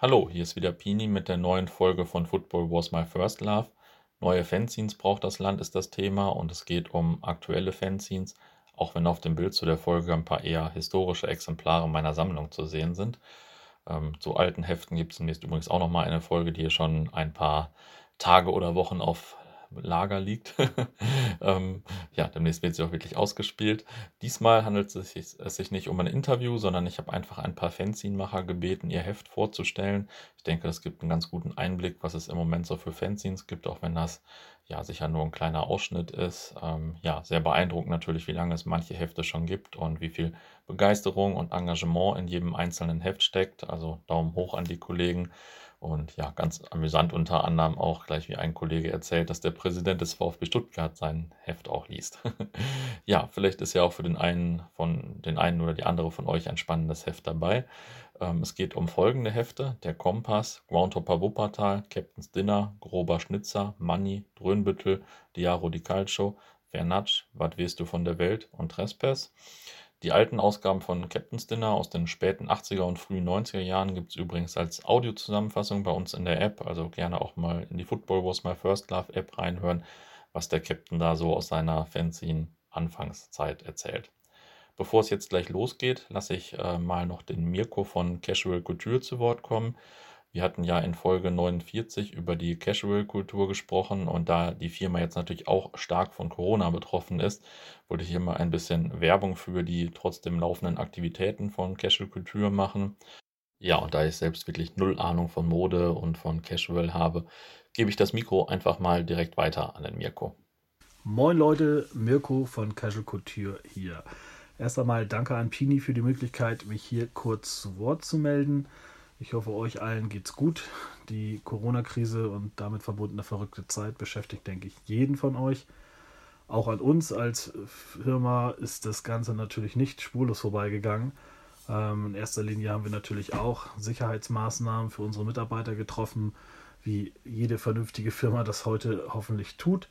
Hallo, hier ist wieder Pini mit der neuen Folge von Football Was My First Love. Neue Fanzines braucht das Land ist das Thema und es geht um aktuelle Fanzines, auch wenn auf dem Bild zu der Folge ein paar eher historische Exemplare meiner Sammlung zu sehen sind. Ähm, zu alten Heften gibt es demnächst übrigens auch nochmal eine Folge, die hier schon ein paar Tage oder Wochen auf Lager liegt. ähm, ja, demnächst wird sie auch wirklich ausgespielt. Diesmal handelt es sich, es sich nicht um ein Interview, sondern ich habe einfach ein paar Fanzine-Macher gebeten, ihr Heft vorzustellen. Ich denke, das gibt einen ganz guten Einblick, was es im Moment so für Fanzines gibt, auch wenn das ja sicher nur ein kleiner Ausschnitt ist. Ähm, ja, sehr beeindruckend natürlich, wie lange es manche Hefte schon gibt und wie viel Begeisterung und Engagement in jedem einzelnen Heft steckt. Also Daumen hoch an die Kollegen. Und ja, ganz amüsant unter anderem auch gleich wie ein Kollege erzählt, dass der Präsident des VfB Stuttgart sein Heft auch liest. ja, vielleicht ist ja auch für den einen von den einen oder die andere von euch ein spannendes Heft dabei. Ähm, es geht um folgende Hefte: Der Kompass, Groundhopper Wuppertal, Captain's Dinner, Grober Schnitzer, Money, Dröhnbüttel, Diaro di Calcio, Vernatsch, Was weißt du von der Welt und Trespass. Die alten Ausgaben von Captain's Dinner aus den späten 80er und frühen 90er Jahren gibt es übrigens als Audiozusammenfassung bei uns in der App. Also gerne auch mal in die Football Was My First Love App reinhören, was der Captain da so aus seiner Fanzine-Anfangszeit erzählt. Bevor es jetzt gleich losgeht, lasse ich äh, mal noch den Mirko von Casual Couture zu Wort kommen. Wir hatten ja in Folge 49 über die Casual-Kultur gesprochen und da die Firma jetzt natürlich auch stark von Corona betroffen ist, wollte ich hier mal ein bisschen Werbung für die trotzdem laufenden Aktivitäten von Casual-Kultur machen. Ja, und da ich selbst wirklich null Ahnung von Mode und von Casual habe, gebe ich das Mikro einfach mal direkt weiter an den Mirko. Moin Leute, Mirko von Casual Couture hier. Erst einmal danke an Pini für die Möglichkeit, mich hier kurz zu Wort zu melden. Ich hoffe, euch allen geht's gut. Die Corona-Krise und damit verbundene verrückte Zeit beschäftigt, denke ich, jeden von euch. Auch an uns als Firma ist das Ganze natürlich nicht spurlos vorbeigegangen. Ähm, in erster Linie haben wir natürlich auch Sicherheitsmaßnahmen für unsere Mitarbeiter getroffen, wie jede vernünftige Firma das heute hoffentlich tut.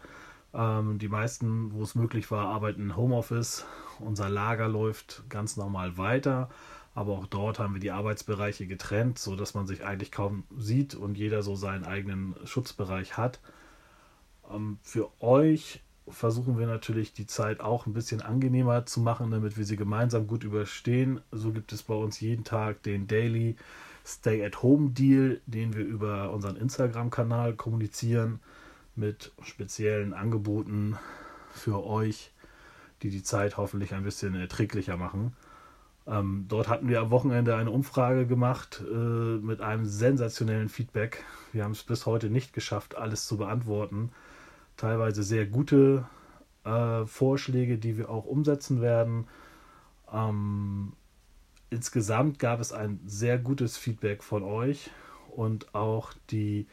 Ähm, die meisten, wo es möglich war, arbeiten im Homeoffice. Unser Lager läuft ganz normal weiter. Aber auch dort haben wir die Arbeitsbereiche getrennt, sodass man sich eigentlich kaum sieht und jeder so seinen eigenen Schutzbereich hat. Ähm, für euch versuchen wir natürlich die Zeit auch ein bisschen angenehmer zu machen, damit wir sie gemeinsam gut überstehen. So gibt es bei uns jeden Tag den Daily Stay at Home Deal, den wir über unseren Instagram-Kanal kommunizieren mit speziellen Angeboten für euch, die die Zeit hoffentlich ein bisschen erträglicher machen. Ähm, dort hatten wir am Wochenende eine Umfrage gemacht äh, mit einem sensationellen Feedback. Wir haben es bis heute nicht geschafft, alles zu beantworten. Teilweise sehr gute äh, Vorschläge, die wir auch umsetzen werden. Ähm, insgesamt gab es ein sehr gutes Feedback von euch und auch die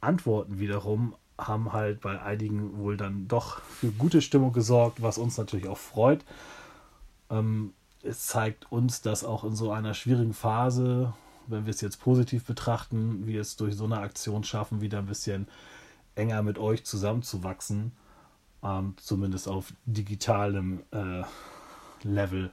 Antworten wiederum haben halt bei einigen wohl dann doch für gute Stimmung gesorgt, was uns natürlich auch freut. Ähm, es zeigt uns, dass auch in so einer schwierigen Phase, wenn wir es jetzt positiv betrachten, wir es durch so eine Aktion schaffen, wieder ein bisschen enger mit euch zusammenzuwachsen, ähm, zumindest auf digitalem äh, Level.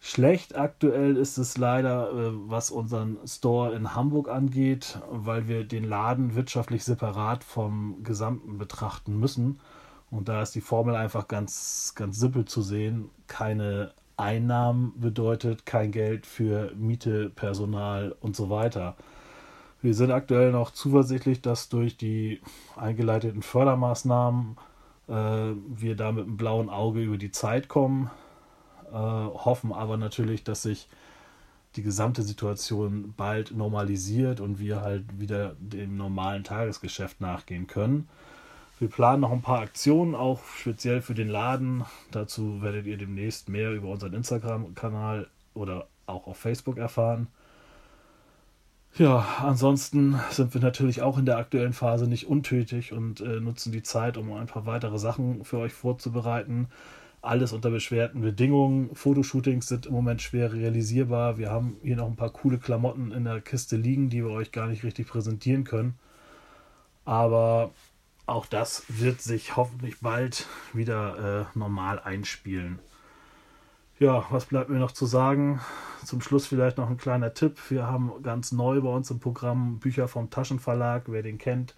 Schlecht aktuell ist es leider, äh, was unseren Store in Hamburg angeht, weil wir den Laden wirtschaftlich separat vom Gesamten betrachten müssen. Und da ist die Formel einfach ganz, ganz simpel zu sehen. Keine Einnahmen bedeutet kein Geld für Miete, Personal und so weiter. Wir sind aktuell noch zuversichtlich, dass durch die eingeleiteten Fördermaßnahmen äh, wir da mit einem blauen Auge über die Zeit kommen, äh, hoffen aber natürlich, dass sich die gesamte Situation bald normalisiert und wir halt wieder dem normalen Tagesgeschäft nachgehen können. Wir planen noch ein paar Aktionen, auch speziell für den Laden. Dazu werdet ihr demnächst mehr über unseren Instagram-Kanal oder auch auf Facebook erfahren. Ja, ansonsten sind wir natürlich auch in der aktuellen Phase nicht untätig und äh, nutzen die Zeit, um ein paar weitere Sachen für euch vorzubereiten. Alles unter beschwerten Bedingungen. Fotoshootings sind im Moment schwer realisierbar. Wir haben hier noch ein paar coole Klamotten in der Kiste liegen, die wir euch gar nicht richtig präsentieren können. Aber auch das wird sich hoffentlich bald wieder äh, normal einspielen. Ja, was bleibt mir noch zu sagen? Zum Schluss vielleicht noch ein kleiner Tipp. Wir haben ganz neu bei uns im Programm Bücher vom Taschenverlag, wer den kennt.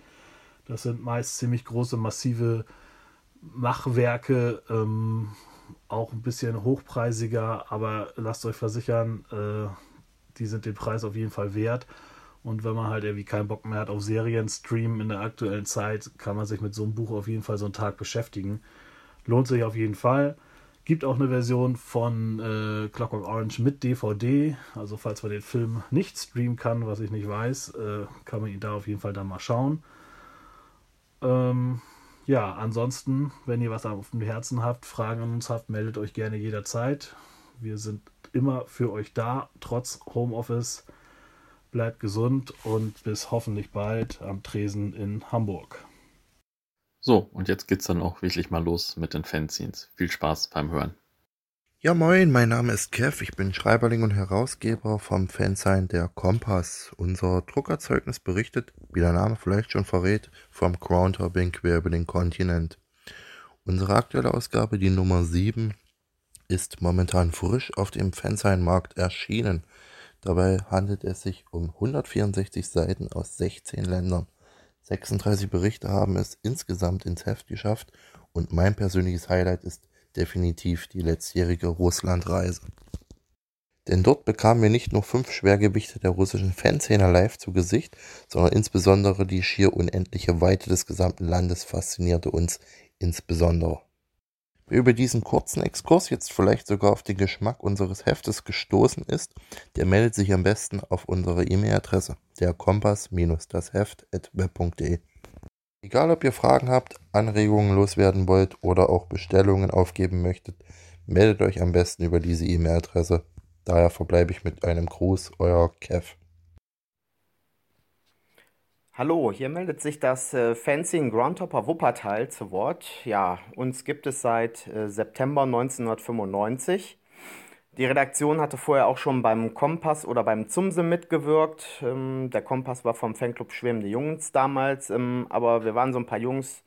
Das sind meist ziemlich große, massive Machwerke, ähm, auch ein bisschen hochpreisiger, aber lasst euch versichern, äh, die sind den Preis auf jeden Fall wert. Und wenn man halt irgendwie keinen Bock mehr hat auf Serien, Streamen in der aktuellen Zeit, kann man sich mit so einem Buch auf jeden Fall so einen Tag beschäftigen. Lohnt sich auf jeden Fall. Gibt auch eine Version von äh, Clockwork Orange mit DVD. Also falls man den Film nicht streamen kann, was ich nicht weiß, äh, kann man ihn da auf jeden Fall dann mal schauen. Ähm, ja, ansonsten, wenn ihr was auf dem Herzen habt, Fragen an uns habt, meldet euch gerne jederzeit. Wir sind immer für euch da, trotz Homeoffice. Bleibt gesund und bis hoffentlich bald am Tresen in Hamburg. So, und jetzt geht's dann auch wirklich mal los mit den Fanzines. Viel Spaß beim Hören. Ja, moin, mein Name ist Kev, ich bin Schreiberling und Herausgeber vom Fansign der Kompass. Unser Druckerzeugnis berichtet, wie der Name vielleicht schon verrät, vom Groundhopping quer über den Kontinent. Unsere aktuelle Ausgabe, die Nummer 7, ist momentan frisch auf dem Fansign-Markt erschienen. Dabei handelt es sich um 164 Seiten aus 16 Ländern. 36 Berichte haben es insgesamt ins Heft geschafft und mein persönliches Highlight ist definitiv die letztjährige Russlandreise. Denn dort bekamen wir nicht nur fünf Schwergewichte der russischen Fanszene live zu Gesicht, sondern insbesondere die schier unendliche Weite des gesamten Landes faszinierte uns insbesondere. Wer über diesen kurzen Exkurs jetzt vielleicht sogar auf den Geschmack unseres Heftes gestoßen ist, der meldet sich am besten auf unsere E-Mail-Adresse der kompass-das-heft.web.de. Egal ob ihr Fragen habt, Anregungen loswerden wollt oder auch Bestellungen aufgeben möchtet, meldet euch am besten über diese E-Mail-Adresse. Daher verbleibe ich mit einem Gruß, euer Kev. Hallo, hier meldet sich das äh, Fanzine Groundhopper Wuppertal zu Wort. Ja, uns gibt es seit äh, September 1995. Die Redaktion hatte vorher auch schon beim Kompass oder beim Zumse mitgewirkt. Ähm, der Kompass war vom Fanclub Schwebende Jungs damals, ähm, aber wir waren so ein paar Jungs.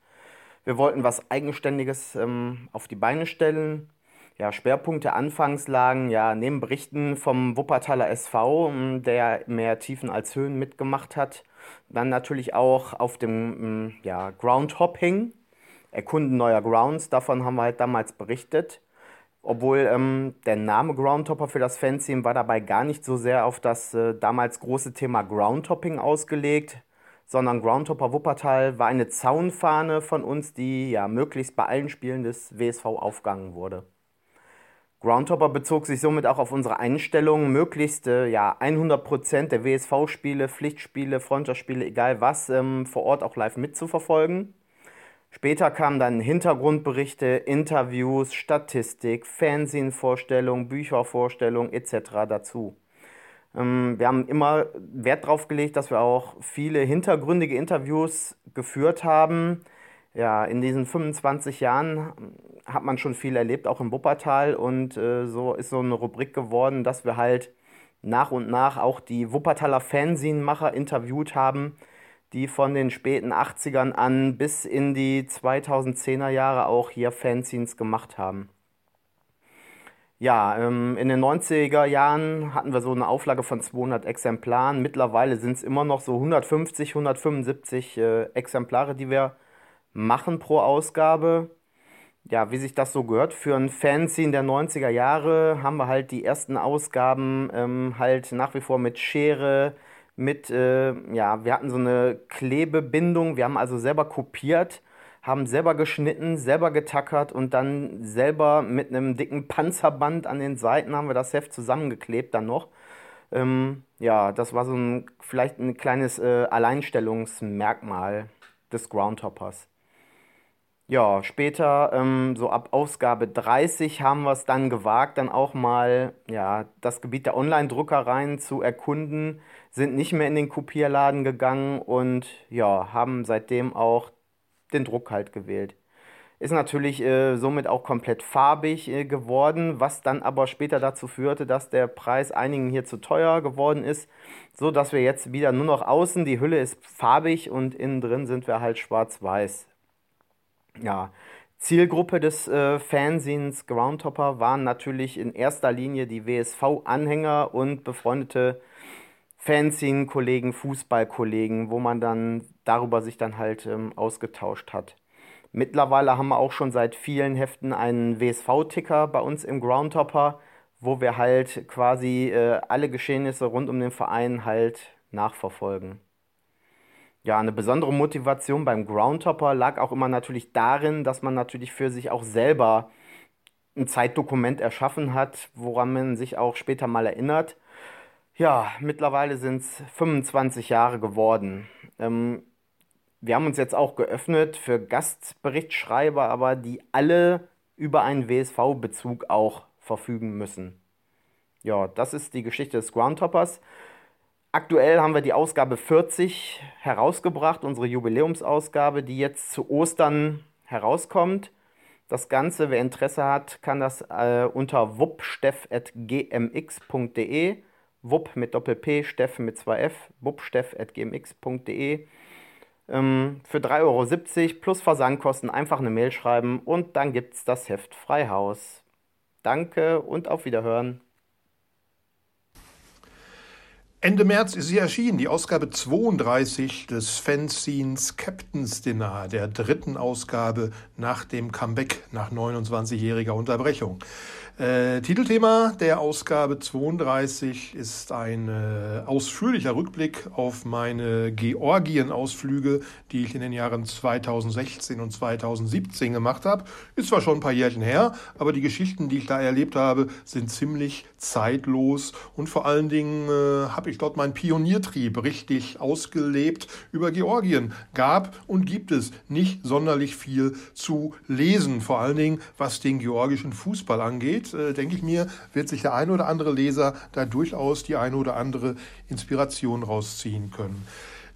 Wir wollten was Eigenständiges ähm, auf die Beine stellen. Ja, Schwerpunkte anfangs lagen ja neben Berichten vom Wuppertaler SV, ähm, der mehr Tiefen als Höhen mitgemacht hat. Dann natürlich auch auf dem ähm, ja, Groundhopping, Erkunden neuer Grounds, davon haben wir halt damals berichtet. Obwohl ähm, der Name Groundhopper für das Fanzine war dabei gar nicht so sehr auf das äh, damals große Thema Groundhopping ausgelegt, sondern Groundhopper Wuppertal war eine Zaunfahne von uns, die ja möglichst bei allen Spielen des WSV aufgegangen wurde. Groundhopper bezog sich somit auch auf unsere Einstellung, möglichst äh, ja, 100% der WSV-Spiele, Pflichtspiele, Freundschaftsspiele, egal was, ähm, vor Ort auch live mitzuverfolgen. Später kamen dann Hintergrundberichte, Interviews, Statistik, Fernsehvorstellungen, Büchervorstellungen etc. dazu. Ähm, wir haben immer Wert darauf gelegt, dass wir auch viele hintergründige Interviews geführt haben. Ja, in diesen 25 Jahren hat man schon viel erlebt, auch im Wuppertal. Und äh, so ist so eine Rubrik geworden, dass wir halt nach und nach auch die Wuppertaler Fernsehmacher interviewt haben die von den späten 80ern an bis in die 2010er Jahre auch hier Fanzines gemacht haben. Ja, ähm, in den 90er Jahren hatten wir so eine Auflage von 200 Exemplaren. Mittlerweile sind es immer noch so 150, 175 äh, Exemplare, die wir machen pro Ausgabe. Ja, wie sich das so gehört, für ein Fanzine der 90er Jahre haben wir halt die ersten Ausgaben ähm, halt nach wie vor mit Schere, mit, äh, ja, wir hatten so eine Klebebindung, wir haben also selber kopiert, haben selber geschnitten, selber getackert und dann selber mit einem dicken Panzerband an den Seiten haben wir das Heft zusammengeklebt dann noch. Ähm, ja, das war so ein, vielleicht ein kleines äh, Alleinstellungsmerkmal des Groundhoppers. Ja, später, ähm, so ab Ausgabe 30, haben wir es dann gewagt, dann auch mal ja, das Gebiet der Online-Druckereien zu erkunden, sind nicht mehr in den Kopierladen gegangen und ja, haben seitdem auch den Druck halt gewählt. Ist natürlich äh, somit auch komplett farbig äh, geworden, was dann aber später dazu führte, dass der Preis einigen hier zu teuer geworden ist, so dass wir jetzt wieder nur noch außen, die Hülle ist farbig und innen drin sind wir halt schwarz-weiß ja, Zielgruppe des äh, Fanzines Groundhopper waren natürlich in erster Linie die WSV-Anhänger und befreundete Fanzine-Kollegen, Fußballkollegen, wo man dann darüber sich dann halt ähm, ausgetauscht hat. Mittlerweile haben wir auch schon seit vielen Heften einen WSV-Ticker bei uns im Groundhopper, wo wir halt quasi äh, alle Geschehnisse rund um den Verein halt nachverfolgen. Ja, eine besondere Motivation beim Groundhopper lag auch immer natürlich darin, dass man natürlich für sich auch selber ein Zeitdokument erschaffen hat, woran man sich auch später mal erinnert. Ja, mittlerweile sind es 25 Jahre geworden. Ähm, wir haben uns jetzt auch geöffnet für Gastberichtschreiber, aber die alle über einen WSV-Bezug auch verfügen müssen. Ja, das ist die Geschichte des Groundhoppers. Aktuell haben wir die Ausgabe 40 herausgebracht, unsere Jubiläumsausgabe, die jetzt zu Ostern herauskommt. Das Ganze, wer Interesse hat, kann das äh, unter wuppsteff.gmx.de, wupp mit Doppel-P, Steff mit 2F, wuppsteff.gmx.de ähm, für 3,70 Euro plus Versandkosten einfach eine Mail schreiben und dann gibt es das Heft Freihaus. Danke und auf Wiederhören. Ende März ist sie erschienen, die Ausgabe 32 des Fanzines Captain's Dinner, der dritten Ausgabe nach dem Comeback nach 29-jähriger Unterbrechung. Äh, Titelthema der Ausgabe 32 ist ein äh, ausführlicher Rückblick auf meine Georgien-Ausflüge, die ich in den Jahren 2016 und 2017 gemacht habe. Ist zwar schon ein paar Jährchen her, aber die Geschichten, die ich da erlebt habe, sind ziemlich zeitlos und vor allen Dingen äh, habe ich dort meinen Pioniertrieb richtig ausgelebt über Georgien. Gab und gibt es nicht sonderlich viel zu lesen, vor allen Dingen was den georgischen Fußball angeht äh, denke ich mir, wird sich der eine oder andere Leser da durchaus die eine oder andere Inspiration rausziehen können.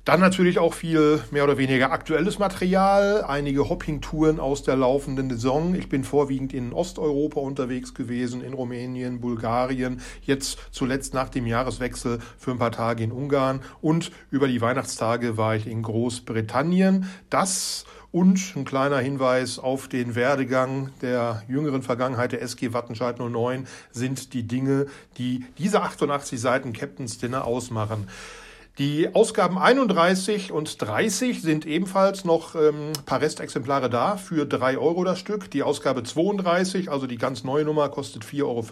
Dann natürlich auch viel mehr oder weniger aktuelles Material, einige Hopping-Touren aus der laufenden Saison. Ich bin vorwiegend in Osteuropa unterwegs gewesen, in Rumänien, Bulgarien, jetzt zuletzt nach dem Jahreswechsel für ein paar Tage in Ungarn und über die Weihnachtstage war ich in Großbritannien. Das und ein kleiner Hinweis auf den Werdegang der jüngeren Vergangenheit der SG Wattenscheid 09 sind die Dinge, die diese 88 Seiten Captain's Dinner ausmachen. Die Ausgaben 31 und 30 sind ebenfalls noch ähm, paar Restexemplare da für 3 Euro das Stück. Die Ausgabe 32, also die ganz neue Nummer, kostet 4,50 Euro.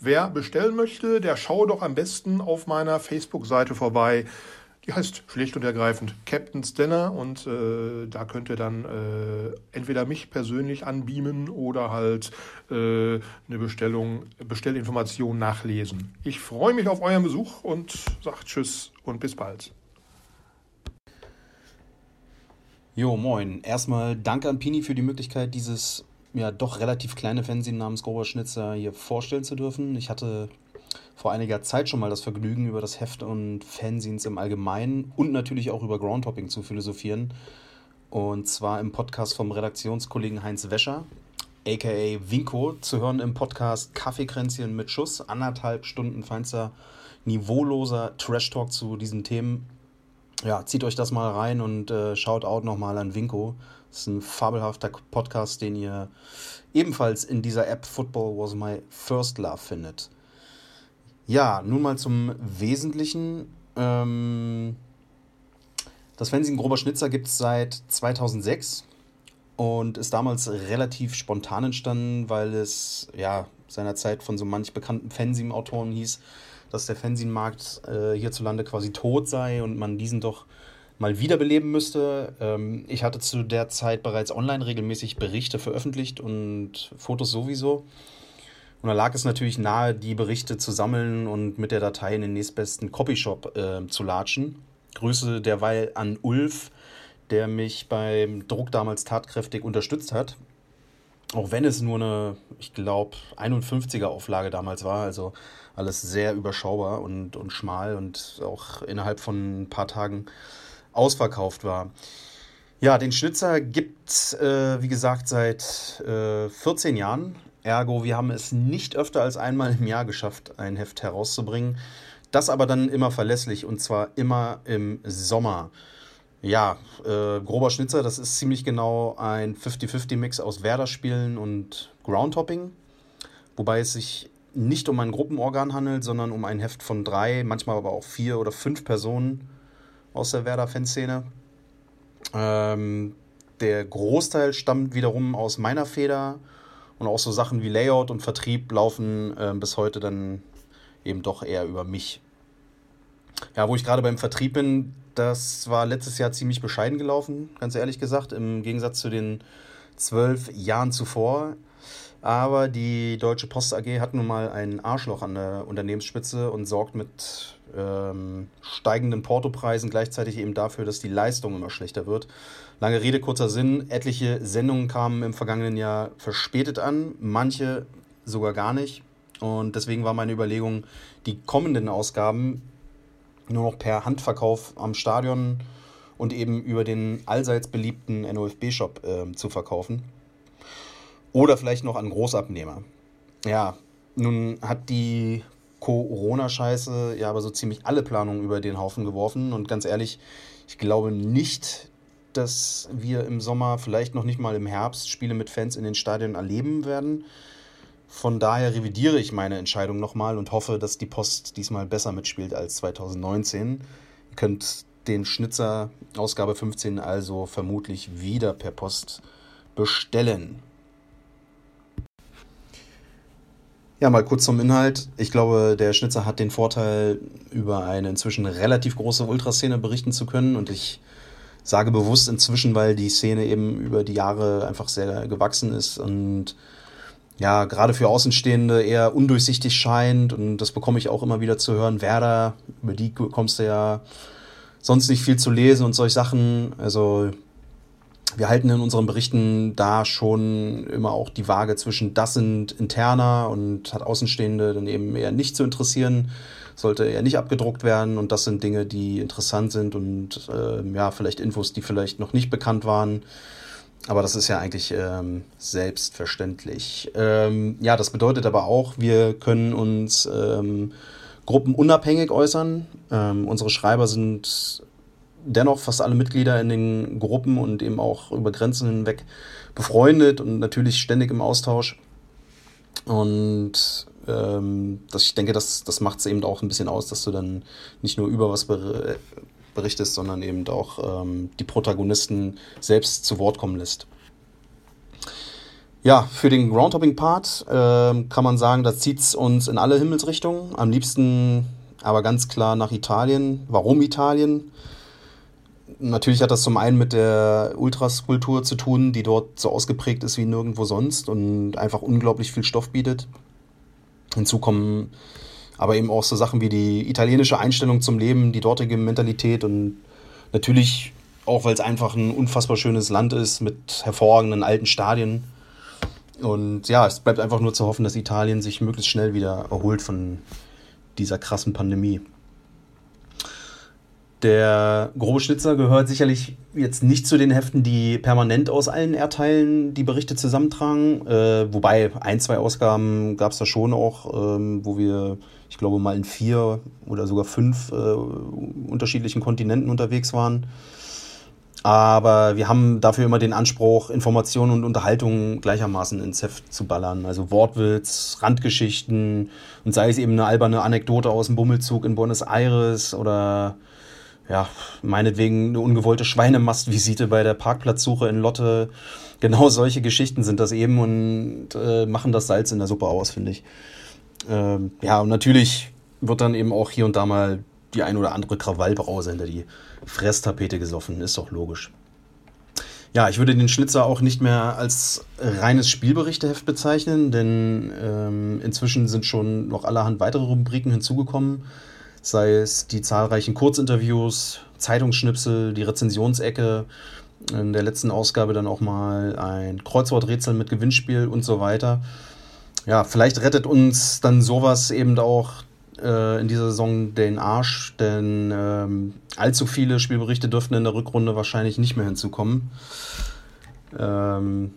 Wer bestellen möchte, der schaue doch am besten auf meiner Facebook-Seite vorbei. Die heißt schlicht und ergreifend Captain's Dinner und äh, da könnt ihr dann äh, entweder mich persönlich anbeamen oder halt äh, eine Bestellung, Bestellinformation nachlesen. Ich freue mich auf euren Besuch und sagt Tschüss und bis bald. Jo, moin. Erstmal danke an Pini für die Möglichkeit, dieses ja doch relativ kleine Fernsehen namens Grober Schnitzer hier vorstellen zu dürfen. Ich hatte vor einiger Zeit schon mal das Vergnügen, über das Heft und Fanzines im Allgemeinen und natürlich auch über Groundhopping zu philosophieren. Und zwar im Podcast vom Redaktionskollegen Heinz Wäscher, aka Winko, zu hören im Podcast Kaffeekränzchen mit Schuss. Anderthalb Stunden feinster, niveauloser Trash-Talk zu diesen Themen. Ja, zieht euch das mal rein und äh, schaut out nochmal an Winko. Das ist ein fabelhafter Podcast, den ihr ebenfalls in dieser App Football Was My First Love findet. Ja, nun mal zum Wesentlichen. Ähm, das Fernsehen Grober Schnitzer gibt es seit 2006 und ist damals relativ spontan entstanden, weil es ja seinerzeit von so manch bekannten Fanzine-Autoren hieß, dass der Fanzine-Markt äh, hierzulande quasi tot sei und man diesen doch mal wiederbeleben müsste. Ähm, ich hatte zu der Zeit bereits online regelmäßig Berichte veröffentlicht und Fotos sowieso. Und da lag es natürlich nahe, die Berichte zu sammeln und mit der Datei in den nächstbesten Copyshop äh, zu latschen. Grüße derweil an Ulf, der mich beim Druck damals tatkräftig unterstützt hat. Auch wenn es nur eine, ich glaube, 51er Auflage damals war, also alles sehr überschaubar und, und schmal und auch innerhalb von ein paar Tagen ausverkauft war. Ja, den Schnitzer gibt es, äh, wie gesagt, seit äh, 14 Jahren Ergo, wir haben es nicht öfter als einmal im Jahr geschafft, ein Heft herauszubringen. Das aber dann immer verlässlich und zwar immer im Sommer. Ja, äh, grober Schnitzer, das ist ziemlich genau ein 50-50-Mix aus Werder-Spielen und Groundhopping. Wobei es sich nicht um ein Gruppenorgan handelt, sondern um ein Heft von drei, manchmal aber auch vier oder fünf Personen aus der Werder-Fanszene. Ähm, der Großteil stammt wiederum aus meiner Feder und auch so Sachen wie Layout und Vertrieb laufen äh, bis heute dann eben doch eher über mich. Ja, wo ich gerade beim Vertrieb bin, das war letztes Jahr ziemlich bescheiden gelaufen, ganz ehrlich gesagt, im Gegensatz zu den zwölf Jahren zuvor. Aber die Deutsche Post AG hat nun mal ein Arschloch an der Unternehmensspitze und sorgt mit ähm, steigenden Portopreisen gleichzeitig eben dafür, dass die Leistung immer schlechter wird. Lange Rede, kurzer Sinn. Etliche Sendungen kamen im vergangenen Jahr verspätet an, manche sogar gar nicht. Und deswegen war meine Überlegung, die kommenden Ausgaben nur noch per Handverkauf am Stadion und eben über den allseits beliebten NOFB-Shop äh, zu verkaufen. Oder vielleicht noch an Großabnehmer. Ja, nun hat die Corona-Scheiße ja aber so ziemlich alle Planungen über den Haufen geworfen. Und ganz ehrlich, ich glaube nicht, dass wir im Sommer, vielleicht noch nicht mal im Herbst, Spiele mit Fans in den Stadien erleben werden. Von daher revidiere ich meine Entscheidung nochmal und hoffe, dass die Post diesmal besser mitspielt als 2019. Ihr könnt den Schnitzer Ausgabe 15 also vermutlich wieder per Post bestellen. Ja, mal kurz zum Inhalt. Ich glaube, der Schnitzer hat den Vorteil, über eine inzwischen relativ große Ultraszene berichten zu können. Und ich sage bewusst inzwischen, weil die Szene eben über die Jahre einfach sehr gewachsen ist und ja, gerade für Außenstehende eher undurchsichtig scheint. Und das bekomme ich auch immer wieder zu hören. Werder, über die bekommst du ja sonst nicht viel zu lesen und solche Sachen. Also wir halten in unseren Berichten da schon immer auch die Waage zwischen das sind interner und hat Außenstehende dann eben eher nicht zu interessieren, sollte eher nicht abgedruckt werden und das sind Dinge, die interessant sind und äh, ja, vielleicht Infos, die vielleicht noch nicht bekannt waren. Aber das ist ja eigentlich ähm, selbstverständlich. Ähm, ja, das bedeutet aber auch, wir können uns ähm, gruppenunabhängig äußern. Ähm, unsere Schreiber sind dennoch fast alle Mitglieder in den Gruppen und eben auch über Grenzen hinweg befreundet und natürlich ständig im Austausch. Und ähm, das, ich denke, das, das macht es eben auch ein bisschen aus, dass du dann nicht nur über was berichtest, sondern eben auch ähm, die Protagonisten selbst zu Wort kommen lässt. Ja, für den Groundhopping-Part äh, kann man sagen, da zieht es uns in alle Himmelsrichtungen. Am liebsten aber ganz klar nach Italien. Warum Italien? Natürlich hat das zum einen mit der Ultraskulptur zu tun, die dort so ausgeprägt ist wie nirgendwo sonst und einfach unglaublich viel Stoff bietet. Hinzu kommen aber eben auch so Sachen wie die italienische Einstellung zum Leben, die dortige Mentalität und natürlich auch, weil es einfach ein unfassbar schönes Land ist mit hervorragenden alten Stadien. Und ja, es bleibt einfach nur zu hoffen, dass Italien sich möglichst schnell wieder erholt von dieser krassen Pandemie. Der grobe Schnitzer gehört sicherlich jetzt nicht zu den Heften, die permanent aus allen Erdteilen die Berichte zusammentragen. Äh, wobei ein, zwei Ausgaben gab es da schon auch, ähm, wo wir, ich glaube, mal in vier oder sogar fünf äh, unterschiedlichen Kontinenten unterwegs waren. Aber wir haben dafür immer den Anspruch, Informationen und Unterhaltung gleichermaßen ins Heft zu ballern. Also Wortwitz, Randgeschichten und sei es eben eine alberne Anekdote aus dem Bummelzug in Buenos Aires oder ja, meinetwegen eine ungewollte Schweinemastvisite bei der Parkplatzsuche in Lotte. Genau solche Geschichten sind das eben und äh, machen das Salz in der Suppe aus, finde ich. Ähm, ja, und natürlich wird dann eben auch hier und da mal die ein oder andere Krawallbrause hinter die Fresstapete gesoffen, ist doch logisch. Ja, ich würde den Schlitzer auch nicht mehr als reines Spielberichteheft bezeichnen, denn ähm, inzwischen sind schon noch allerhand weitere Rubriken hinzugekommen sei es die zahlreichen Kurzinterviews, Zeitungsschnipsel, die Rezensionsecke, in der letzten Ausgabe dann auch mal ein Kreuzworträtsel mit Gewinnspiel und so weiter. Ja, vielleicht rettet uns dann sowas eben auch äh, in dieser Saison den Arsch, denn ähm, allzu viele Spielberichte dürften in der Rückrunde wahrscheinlich nicht mehr hinzukommen. Ähm,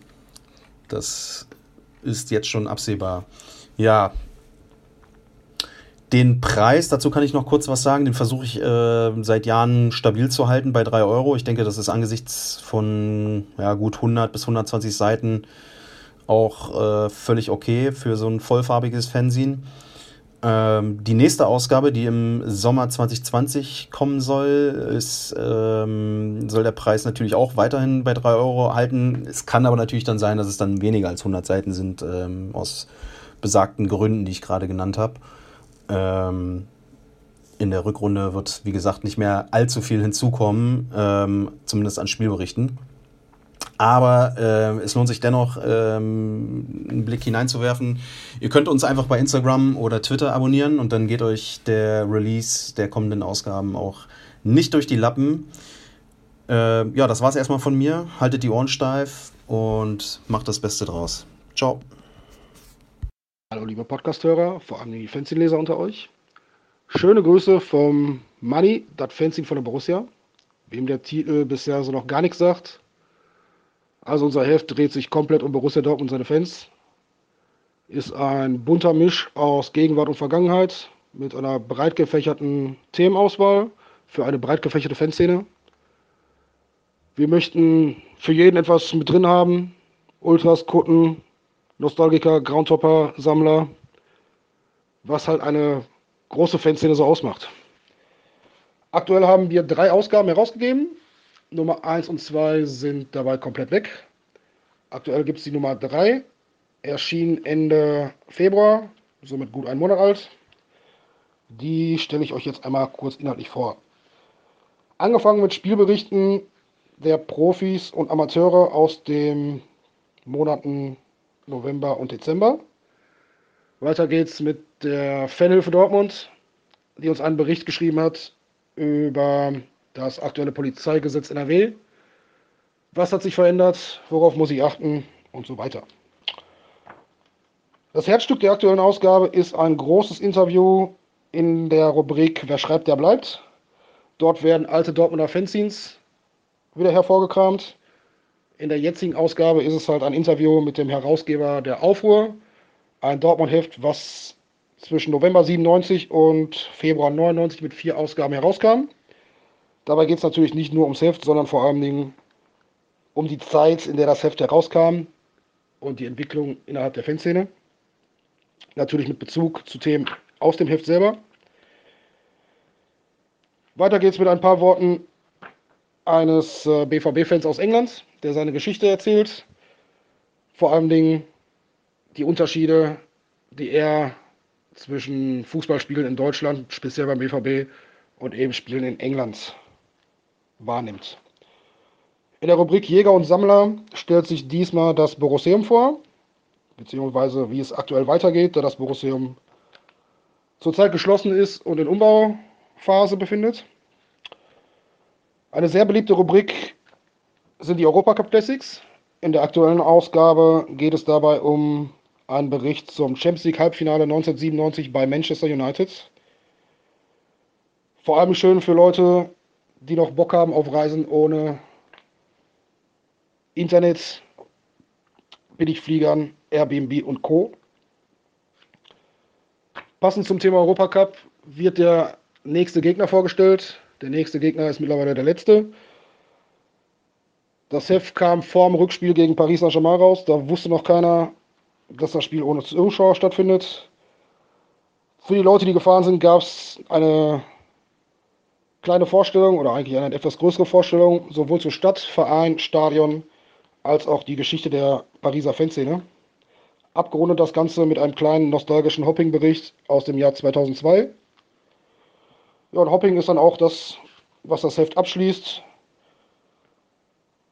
das ist jetzt schon absehbar. Ja, Den Preis, dazu kann ich noch kurz was sagen, den versuche ich äh, seit Jahren stabil zu halten bei 3 Euro. Ich denke, das ist angesichts von ja, gut 100 bis 120 Seiten auch äh, völlig okay für so ein vollfarbiges Fanzine. Ähm, die nächste Ausgabe, die im Sommer 2020 kommen soll, ist, ähm, soll der Preis natürlich auch weiterhin bei 3 Euro halten. Es kann aber natürlich dann sein, dass es dann weniger als 100 Seiten sind, ähm, aus besagten Gründen, die ich gerade genannt habe. Ähm, in der Rückrunde wird, wie gesagt, nicht mehr allzu viel hinzukommen, ähm, zumindest an Spielberichten. Aber äh, es lohnt sich dennoch, ähm, einen Blick hineinzuwerfen. Ihr könnt uns einfach bei Instagram oder Twitter abonnieren und dann geht euch der Release der kommenden Ausgaben auch nicht durch die Lappen. Äh, ja, das war's erstmal von mir. Haltet die Ohren steif und macht das Beste draus. Ciao. Hallo liebe Podcast-Hörer, vor allem die Fanzine-Leser unter euch. Schöne Grüße vom Money, das Fanzine von der Borussia. Wem der Titel bisher so noch gar nichts sagt, also unser Heft dreht sich komplett um Borussia Dortmund und seine Fans. Ist ein bunter Misch aus Gegenwart und Vergangenheit mit einer breit gefächerten Themenauswahl für eine breit gefächerte Fanszene. Wir möchten für jeden etwas mit drin haben. Ultras, Kutten, Nostalgiker, Groundhopper, Sammler. Was halt eine große Fanszene so ausmacht. Aktuell haben wir drei Ausgaben herausgegeben. Nummer 1 und 2 sind dabei komplett weg. Aktuell gibt es die Nummer 3, erschien Ende Februar, somit gut einen Monat alt. Die stelle ich euch jetzt einmal kurz inhaltlich vor. Angefangen mit Spielberichten der Profis und Amateure aus den Monaten November und Dezember. Weiter geht's mit der Fanhilfe Dortmund, die uns einen Bericht geschrieben hat über das aktuelle Polizeigesetz NRW. Was hat sich verändert? Worauf muss ich achten? Und so weiter. Das Herzstück der aktuellen Ausgabe ist ein großes Interview in der Rubrik Wer schreibt, der bleibt. Dort werden alte Dortmunder Fanzines wieder hervorgekramt. In der jetzigen Ausgabe ist es halt ein Interview mit dem Herausgeber der Aufruhr, ein Dortmund-Heft, was zwischen November 97 und Februar 99 mit vier Ausgaben herauskam. Dabei geht es natürlich nicht nur ums Heft, sondern vor allen Dingen um die Zeit, in der das Heft herauskam und die Entwicklung innerhalb der Fanszene. Natürlich mit Bezug zu Themen aus dem Heft selber. Weiter geht es mit ein paar Worten eines äh, BVB-Fans aus England, der seine Geschichte erzählt. Vor allen Dingen die Unterschiede, die er zwischen Fußballspielen in Deutschland, speziell beim BVB, und eben Spielen in England wahrnimmt. In der Rubrik Jäger und Sammler stellt sich diesmal das Borosseum vor, beziehungsweise wie es aktuell weitergeht, da das Borosseum zurzeit geschlossen ist und in Umbauphase befindet. Eine sehr beliebte Rubrik sind die Europacup Classics. In der aktuellen Ausgabe geht es dabei um einen Bericht zum Champions League Halbfinale 1997 bei Manchester United. Vor allem schön für Leute, die noch Bock haben auf Reisen ohne Internet, Billigfliegern, Airbnb und Co. Passend zum Thema Europacup wird der nächste Gegner vorgestellt. Der nächste Gegner ist mittlerweile der letzte. Das Heft kam vor dem Rückspiel gegen Paris Saint-Germain raus. Da wusste noch keiner, dass das Spiel ohne Zuschauer stattfindet. Für die Leute, die gefahren sind, gab es eine kleine Vorstellung oder eigentlich eine etwas größere Vorstellung, sowohl zur Stadt, Verein, Stadion als auch die Geschichte der Pariser Fanszene. Abgerundet das Ganze mit einem kleinen nostalgischen Hopping-Bericht aus dem Jahr 2002. Ja, und Hopping ist dann auch das, was das Heft abschließt.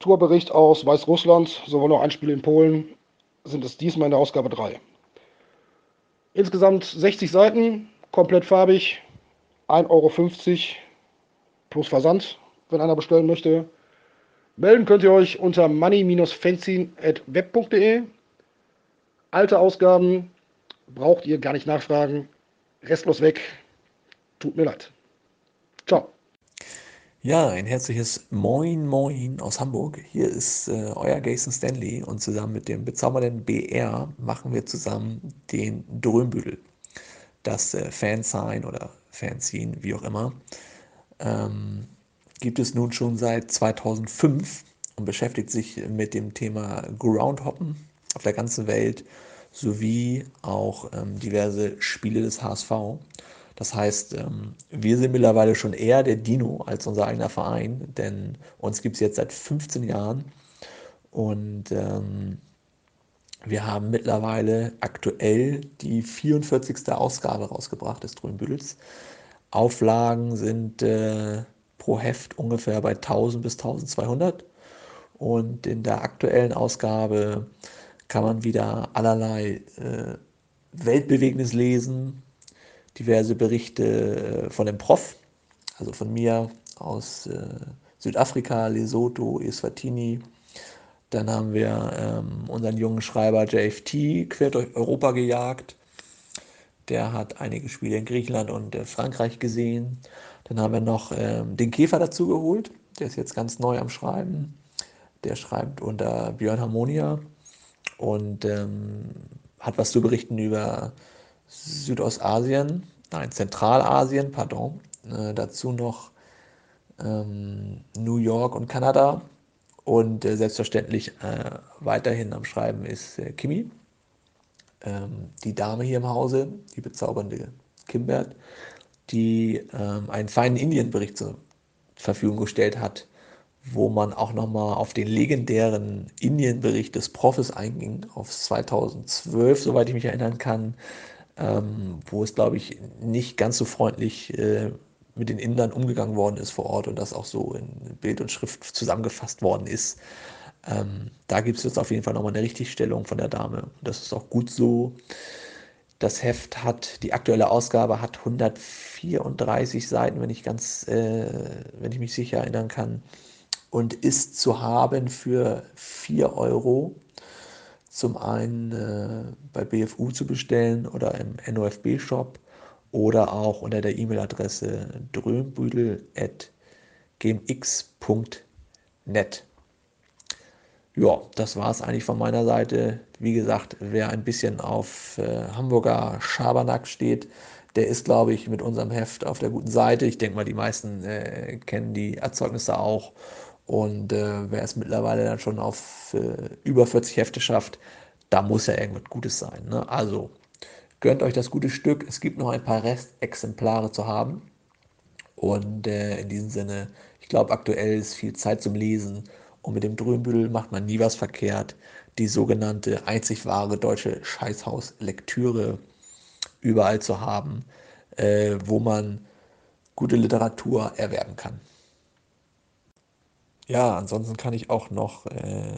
Tourbericht aus Weißrussland, sowohl noch ein Spiel in Polen, sind es diesmal in der Ausgabe 3. Insgesamt 60 Seiten, komplett farbig, 1,50 Euro plus Versand, wenn einer bestellen möchte. Melden könnt ihr euch unter money-fanzine.web.de. Alte Ausgaben braucht ihr gar nicht nachfragen. Restlos weg. Tut mir leid. Ciao. Ja, ein herzliches Moin Moin aus Hamburg. Hier ist äh, euer Jason Stanley und zusammen mit dem bezaubernden BR machen wir zusammen den Drömbüdel. das äh, Fansign oder Fanzine, wie auch immer, ähm, gibt es nun schon seit 2005 und beschäftigt sich mit dem Thema Groundhoppen auf der ganzen Welt sowie auch ähm, diverse Spiele des HSV. Das heißt, ähm, wir sind mittlerweile schon eher der Dino als unser eigener Verein, denn uns gibt es jetzt seit 15 Jahren und ähm, wir haben mittlerweile aktuell die 44. Ausgabe rausgebracht des Dröhnbüdels. Auflagen sind äh, pro Heft ungefähr bei 1000 bis 1200 und in der aktuellen Ausgabe kann man wieder allerlei äh, Weltbewegendes lesen, diverse Berichte äh, von dem Prof, also von mir aus äh, Südafrika, Lesotho, Eswatini. Dann haben wir ähm, unseren jungen Schreiber JFT quer durch Europa gejagt. Der hat einige Spiele in Griechenland und äh, Frankreich gesehen. Dann haben wir noch ähm, den Käfer dazu geholt. Der ist jetzt ganz neu am Schreiben. Der schreibt unter Björn Harmonia und ähm, hat was zu berichten über Südostasien, nein, Zentralasien, pardon. Äh, dazu noch ähm, New York und Kanada. Und äh, selbstverständlich äh, weiterhin am Schreiben ist äh, Kimi, ähm, die Dame hier im Hause, die bezaubernde Kimbert, die ähm, einen feinen Indienbericht zur Verfügung gestellt hat, wo man auch nochmal auf den legendären Indienbericht des Profes einging, auf 2012, soweit ich mich erinnern kann, ähm, wo es, glaube ich, nicht ganz so freundlich äh, mit den Indern umgegangen worden ist vor Ort und das auch so in Bild und Schrift zusammengefasst worden ist. Ähm, da gibt es jetzt auf jeden Fall nochmal eine Richtigstellung von der Dame. Das ist auch gut so. Das Heft hat, die aktuelle Ausgabe hat 134 Seiten, wenn ich ganz, äh, wenn ich mich sicher erinnern kann, und ist zu haben für 4 Euro zum einen äh, bei BFU zu bestellen oder im NOFB-Shop oder auch unter der E-Mail-Adresse drömbüdel.gmx.net. Ja, das war es eigentlich von meiner Seite. Wie gesagt, wer ein bisschen auf äh, Hamburger Schabernack steht, der ist, glaube ich, mit unserem Heft auf der guten Seite. Ich denke mal, die meisten äh, kennen die Erzeugnisse auch und äh, wer es mittlerweile dann schon auf äh, über 40 Hefte schafft, da muss ja irgendwas Gutes sein. Ne? Also gönnt euch das gute Stück. Es gibt noch ein paar Restexemplare zu haben. Und äh, in diesem Sinne, ich glaube, aktuell ist viel Zeit zum Lesen. Und mit dem Dröhnbüttel macht man nie was verkehrt. Die sogenannte einzig wahre deutsche Scheißhaus-Lektüre überall zu haben, äh, wo man gute Literatur erwerben kann. Ja, ansonsten kann ich auch noch äh,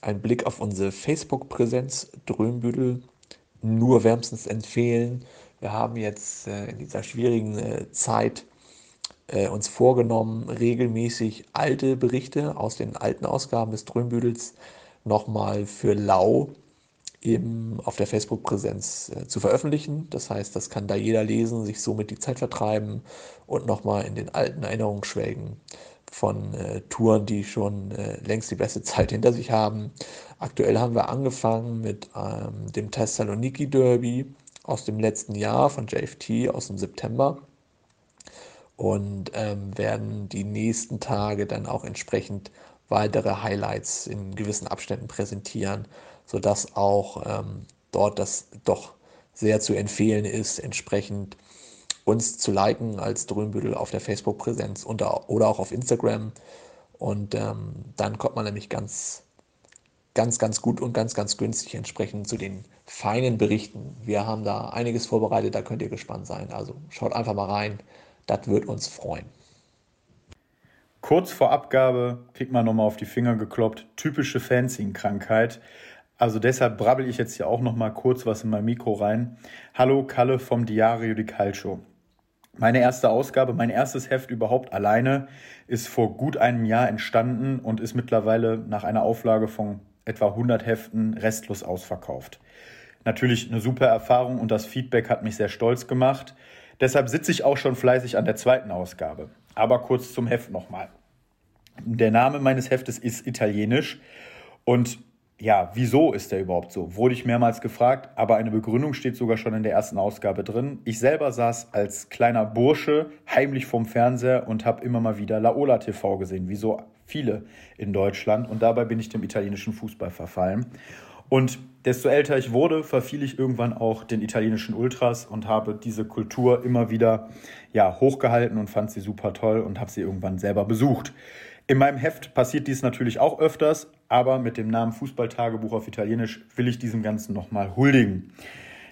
einen Blick auf unsere Facebook-Präsenz Drömbüdel nur wärmstens empfehlen. Wir haben jetzt äh, in dieser schwierigen äh, Zeit äh, uns vorgenommen, regelmäßig alte Berichte aus den alten Ausgaben des Drömbüdels nochmal für Lau eben auf der Facebook-Präsenz äh, zu veröffentlichen. Das heißt, das kann da jeder lesen, sich somit die Zeit vertreiben und nochmal in den alten Erinnerungen schwelgen von äh, Touren, die schon äh, längst die beste Zeit hinter sich haben. Aktuell haben wir angefangen mit ähm, dem Thessaloniki Derby aus dem letzten Jahr von JFT aus dem September und ähm, werden die nächsten Tage dann auch entsprechend weitere Highlights in gewissen Abständen präsentieren, sodass auch ähm, dort das doch sehr zu empfehlen ist, entsprechend uns zu liken als Dröhnbüttel auf der Facebook-Präsenz oder auch auf Instagram. Und ähm, dann kommt man nämlich ganz, ganz, ganz gut und ganz, ganz günstig entsprechend zu den feinen Berichten. Wir haben da einiges vorbereitet, da könnt ihr gespannt sein. Also schaut einfach mal rein, das wird uns freuen. Kurz vor Abgabe kriegt man nochmal auf die Finger gekloppt, typische Fanzine-Krankheit. Also deshalb brabbel ich jetzt hier auch nochmal kurz was in mein Mikro rein. Hallo Kalle vom Diario di Calcio. Meine erste Ausgabe, mein erstes Heft überhaupt alleine, ist vor gut einem Jahr entstanden und ist mittlerweile nach einer Auflage von etwa 100 Heften restlos ausverkauft. Natürlich eine super Erfahrung und das Feedback hat mich sehr stolz gemacht. Deshalb sitze ich auch schon fleißig an der zweiten Ausgabe. Aber kurz zum Heft nochmal. Der Name meines Heftes ist italienisch und ja, wieso ist der überhaupt so? Wurde ich mehrmals gefragt, aber eine Begründung steht sogar schon in der ersten Ausgabe drin. Ich selber saß als kleiner Bursche heimlich vorm Fernseher und habe immer mal wieder Laola TV gesehen, wie so viele in Deutschland. Und dabei bin ich dem italienischen Fußball verfallen. Und desto älter ich wurde, verfiel ich irgendwann auch den italienischen Ultras und habe diese Kultur immer wieder ja, hochgehalten und fand sie super toll und habe sie irgendwann selber besucht. In meinem Heft passiert dies natürlich auch öfters, aber mit dem Namen Fußballtagebuch auf Italienisch will ich diesem Ganzen nochmal huldigen.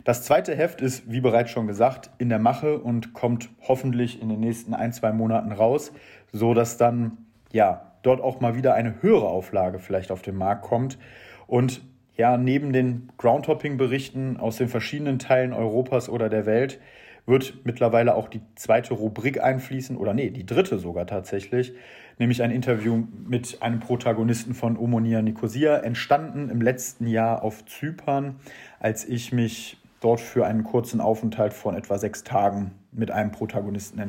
Das zweite Heft ist, wie bereits schon gesagt, in der Mache und kommt hoffentlich in den nächsten ein, zwei Monaten raus, so dass dann ja dort auch mal wieder eine höhere Auflage vielleicht auf den Markt kommt und ja, neben den Groundhopping-Berichten aus den verschiedenen Teilen Europas oder der Welt wird mittlerweile auch die zweite Rubrik einfließen, oder nee, die dritte sogar tatsächlich, nämlich ein Interview mit einem Protagonisten von Omonia Nicosia, entstanden im letzten Jahr auf Zypern, als ich mich dort für einen kurzen Aufenthalt von etwa sechs Tagen mit einem Protagonisten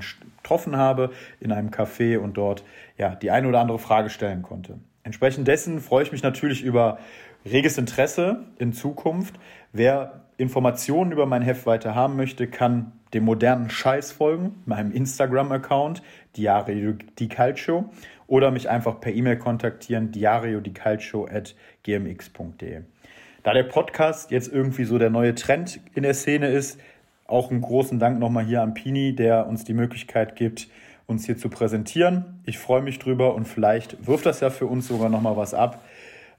getroffen habe in einem Café und dort ja die eine oder andere Frage stellen konnte. Entsprechend dessen freue ich mich natürlich über reges Interesse in Zukunft. Wer Informationen über mein Heft weiter haben möchte, kann dem modernen Scheiß folgen, meinem Instagram-Account Diario di Calcio oder mich einfach per E-Mail kontaktieren, diariodicalcio.gmx.de. Da der Podcast jetzt irgendwie so der neue Trend in der Szene ist, auch einen großen Dank nochmal hier an Pini, der uns die Möglichkeit gibt, uns hier zu präsentieren. Ich freue mich drüber und vielleicht wirft das ja für uns sogar nochmal was ab.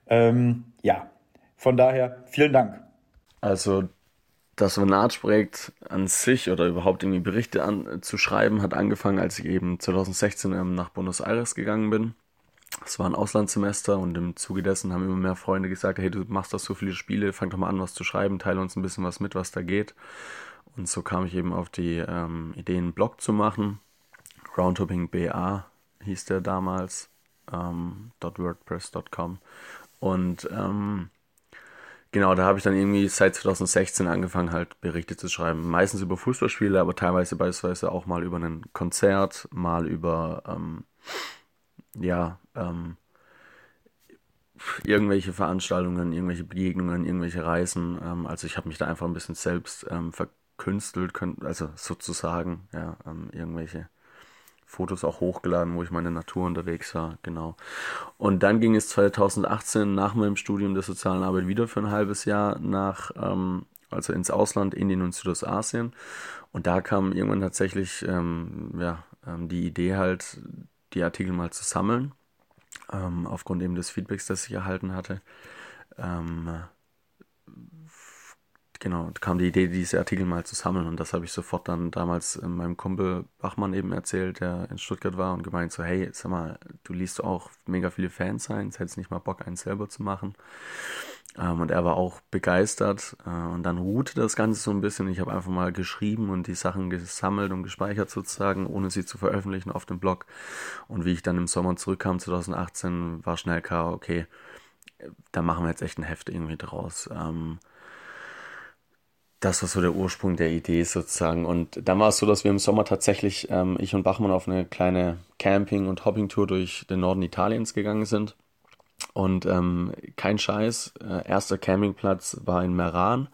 Ähm, ja, von daher vielen Dank. Also das Vanage-Projekt an sich oder überhaupt irgendwie Berichte an, zu schreiben, hat angefangen, als ich eben 2016 ähm, nach Buenos Aires gegangen bin. Es war ein Auslandssemester und im Zuge dessen haben immer mehr Freunde gesagt, hey, du machst doch so viele Spiele, fang doch mal an, was zu schreiben, teile uns ein bisschen was mit, was da geht. Und so kam ich eben auf die ähm, Idee, einen Blog zu machen. Roundhopping BA hieß der damals, ähm, .wordpress.com. Und ähm, Genau, da habe ich dann irgendwie seit 2016 angefangen, halt Berichte zu schreiben. Meistens über Fußballspiele, aber teilweise beispielsweise auch mal über ein Konzert, mal über, ähm, ja, ähm, irgendwelche Veranstaltungen, irgendwelche Begegnungen, irgendwelche Reisen. Ähm, also ich habe mich da einfach ein bisschen selbst ähm, verkünstelt, also sozusagen, ja, ähm, irgendwelche Fotos auch hochgeladen, wo ich meine Natur unterwegs war, genau. Und dann ging es 2018 nach meinem Studium der sozialen Arbeit wieder für ein halbes Jahr nach, ähm, also ins Ausland, Indien und Südostasien. Und da kam irgendwann tatsächlich ähm, ja, ähm, die Idee halt, die Artikel mal zu sammeln, ähm, aufgrund eben des Feedbacks, das ich erhalten hatte. Genau, kam die Idee, diese Artikel mal zu sammeln und das habe ich sofort dann damals meinem Kumpel Bachmann eben erzählt, der in Stuttgart war und gemeint so, hey, sag mal, du liest auch mega viele Fans sein, hättest nicht mal Bock, einen selber zu machen. Ähm, und er war auch begeistert äh, und dann ruhte das Ganze so ein bisschen. Ich habe einfach mal geschrieben und die Sachen gesammelt und gespeichert sozusagen, ohne sie zu veröffentlichen auf dem Blog. Und wie ich dann im Sommer zurückkam, 2018, war schnell klar, okay, da machen wir jetzt echt ein Heft irgendwie draus. Ähm, das war so der Ursprung der Idee sozusagen. Und dann war es so, dass wir im Sommer tatsächlich, ähm, ich und Bachmann, auf eine kleine Camping- und Hopping-Tour durch den Norden Italiens gegangen sind. Und ähm, kein Scheiß, äh, erster Campingplatz war in Meran,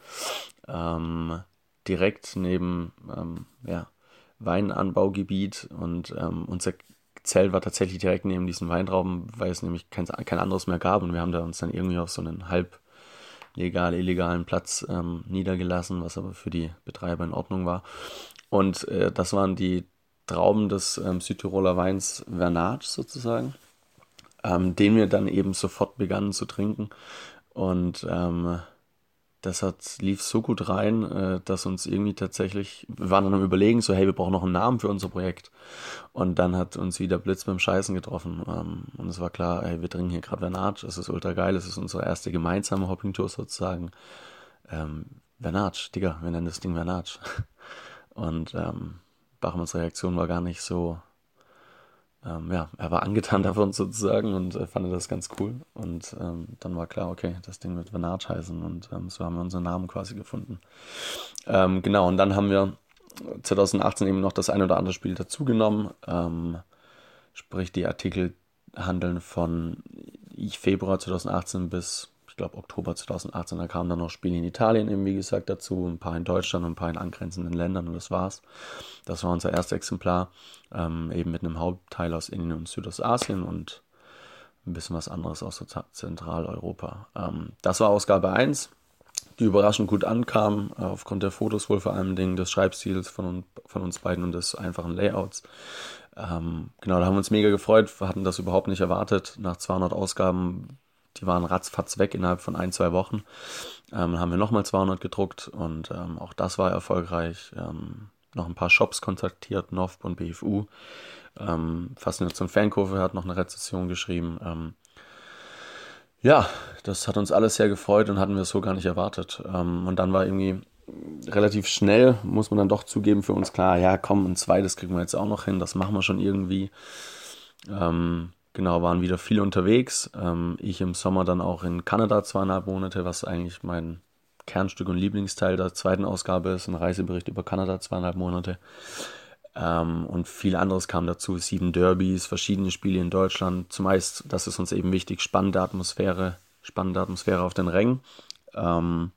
ähm, direkt neben ähm, ja, Weinanbaugebiet. Und ähm, unser Zelt war tatsächlich direkt neben diesem Weintrauben, weil es nämlich kein, kein anderes mehr gab. Und wir haben da uns dann irgendwie auf so einen halb legal, illegalen Platz ähm, niedergelassen, was aber für die Betreiber in Ordnung war. Und äh, das waren die Trauben des ähm, Südtiroler Weins Vernage sozusagen, ähm, den wir dann eben sofort begannen zu trinken. Und ähm, das hat, lief so gut rein, äh, dass uns irgendwie tatsächlich, wir waren dann am überlegen, so hey, wir brauchen noch einen Namen für unser Projekt. Und dann hat uns wieder Blitz beim Scheißen getroffen. Ähm, und es war klar, hey, wir trinken hier gerade Vernage, es ist ultra geil, es ist unsere erste gemeinsame Hopping-Tour sozusagen. Ähm, Vernage, Digga, wir nennen das Ding Vernage. Und ähm, Bachmanns Reaktion war gar nicht so, ähm, ja, er war angetan davon sozusagen und äh, fand das ganz cool. Und ähm, dann war klar, okay, das Ding wird Vernage heißen und ähm, so haben wir unseren Namen quasi gefunden. Ähm, genau, und dann haben wir 2018 eben noch das ein oder andere Spiel dazugenommen. Ähm, sprich, die Artikel handeln von Februar 2018 bis, ich glaube, Oktober 2018. Da kamen dann noch Spiele in Italien eben, wie gesagt, dazu, ein paar in Deutschland und ein paar in angrenzenden Ländern und das war's. Das war unser erstes Exemplar, ähm, eben mit einem Hauptteil aus Indien und Südostasien und ein bisschen was anderes aus Zentraleuropa. Ähm, das war Ausgabe 1, die überraschend gut ankam, äh, aufgrund der Fotos wohl vor allem Dingen des Schreibstils von, von uns beiden und des einfachen Layouts. Ähm, genau, da haben wir uns mega gefreut, wir hatten das überhaupt nicht erwartet. Nach 200 Ausgaben, die waren ratzfatz weg innerhalb von ein, zwei Wochen. Ähm, haben wir nochmal 200 gedruckt und ähm, auch das war erfolgreich. Ähm, noch ein paar Shops kontaktiert, NOVP und BFU. Ähm, Faszination Fankurve hat noch eine Rezession geschrieben. Ähm, ja, das hat uns alles sehr gefreut und hatten wir so gar nicht erwartet. Ähm, und dann war irgendwie relativ schnell, muss man dann doch zugeben, für uns klar, ja komm, ein zweites kriegen wir jetzt auch noch hin, das machen wir schon irgendwie. Ähm, genau, waren wieder viel unterwegs. Ähm, ich im Sommer dann auch in Kanada zweieinhalb Monate, was eigentlich mein Kernstück und Lieblingsteil der zweiten Ausgabe ist, ein Reisebericht über Kanada zweieinhalb Monate. Ähm, und viel anderes kam dazu, sieben Derbys, verschiedene Spiele in Deutschland. Zumeist, das ist uns eben wichtig, spannende Atmosphäre, spannende Atmosphäre auf den Rängen. Ähm,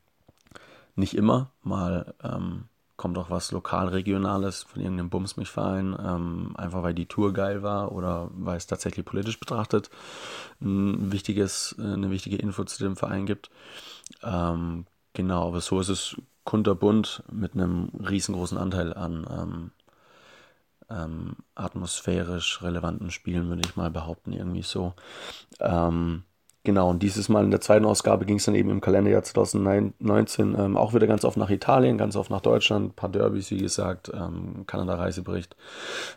nicht immer, mal ähm, kommt auch was lokal-regionales von irgendeinem Bumsmich-Verein, ähm, einfach weil die Tour geil war oder weil es tatsächlich politisch betrachtet ein wichtiges, eine wichtige Info zu dem Verein gibt. Ähm, genau, aber so ist es kunterbunt mit einem riesengroßen Anteil an ähm, ähm, atmosphärisch relevanten Spielen, würde ich mal behaupten, irgendwie so. Ähm, genau, und dieses Mal in der zweiten Ausgabe ging es dann eben im Kalenderjahr 2019 ähm, auch wieder ganz oft nach Italien, ganz oft nach Deutschland, ein paar Derbys, wie gesagt, ähm, Kanada-Reisebericht.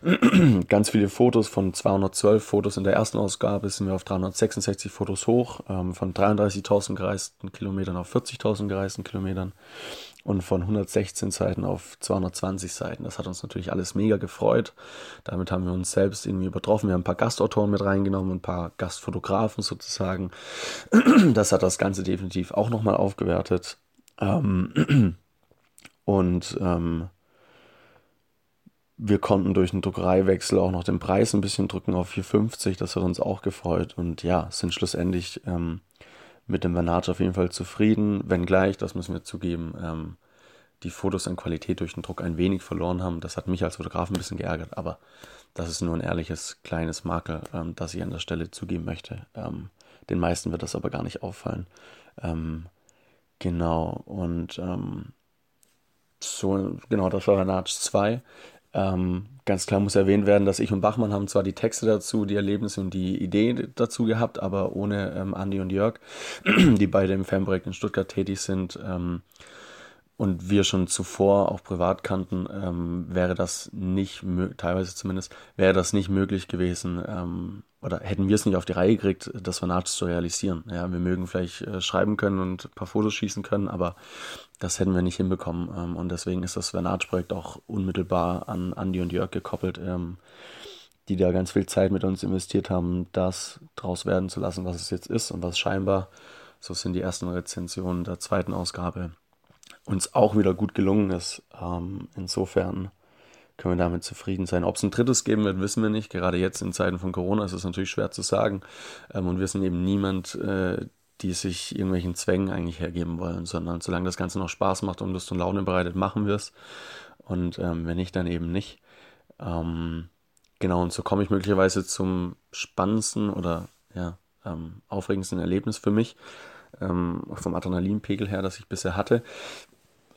ganz viele Fotos von 212 Fotos in der ersten Ausgabe sind wir auf 366 Fotos hoch, ähm, von 33.000 gereisten Kilometern auf 40.000 gereisten Kilometern und von 116 Seiten auf 220 Seiten. Das hat uns natürlich alles mega gefreut. Damit haben wir uns selbst irgendwie übertroffen. Wir haben ein paar Gastautoren mit reingenommen, ein paar Gastfotografen sozusagen. Das hat das Ganze definitiv auch nochmal aufgewertet. Ähm, und ähm, wir konnten durch einen Druckereiwechsel auch noch den Preis ein bisschen drücken auf 4,50. Das hat uns auch gefreut. Und ja, sind schlussendlich ähm, mit dem Vernage auf jeden Fall zufrieden, wenngleich, das müssen wir zugeben, ähm, die Fotos an Qualität durch den Druck ein wenig verloren haben. Das hat mich als Fotograf ein bisschen geärgert, aber das ist nur ein ehrliches kleines Makel, ähm, das ich an der Stelle zugeben möchte. Ähm, den meisten wird das aber gar nicht auffallen. Ähm, genau, und ähm, so, genau, das war Vernage 2. Ähm, ganz klar muss erwähnt werden, dass ich und Bachmann haben zwar die Texte dazu, die Erlebnisse und die Idee dazu gehabt, aber ohne ähm, Andi und Jörg, die beide im Fanprojekt in Stuttgart tätig sind, ähm, und wir schon zuvor auch privat kannten, ähm, wäre das nicht, teilweise zumindest, wäre das nicht möglich gewesen, ähm, oder hätten wir es nicht auf die Reihe gekriegt, das Vanage zu realisieren. Ja, wir mögen vielleicht äh, schreiben können und ein paar Fotos schießen können, aber das hätten wir nicht hinbekommen. Ähm, und deswegen ist das Vanage-Projekt auch unmittelbar an Andi und Jörg gekoppelt, ähm, die da ganz viel Zeit mit uns investiert haben, das draus werden zu lassen, was es jetzt ist und was scheinbar, so sind die ersten Rezensionen der zweiten Ausgabe, uns auch wieder gut gelungen ist. Ähm, insofern können wir damit zufrieden sein. Ob es ein drittes geben wird, wissen wir nicht. Gerade jetzt in Zeiten von Corona ist es natürlich schwer zu sagen. Ähm, und wir sind eben niemand, äh, die sich irgendwelchen Zwängen eigentlich hergeben wollen, sondern solange das Ganze noch Spaß macht und Lust und Laune bereitet, machen wir es. Und ähm, wenn nicht, dann eben nicht. Ähm, genau, und so komme ich möglicherweise zum spannendsten oder ja, ähm, aufregendsten Erlebnis für mich ähm, vom Adrenalinpegel her, das ich bisher hatte.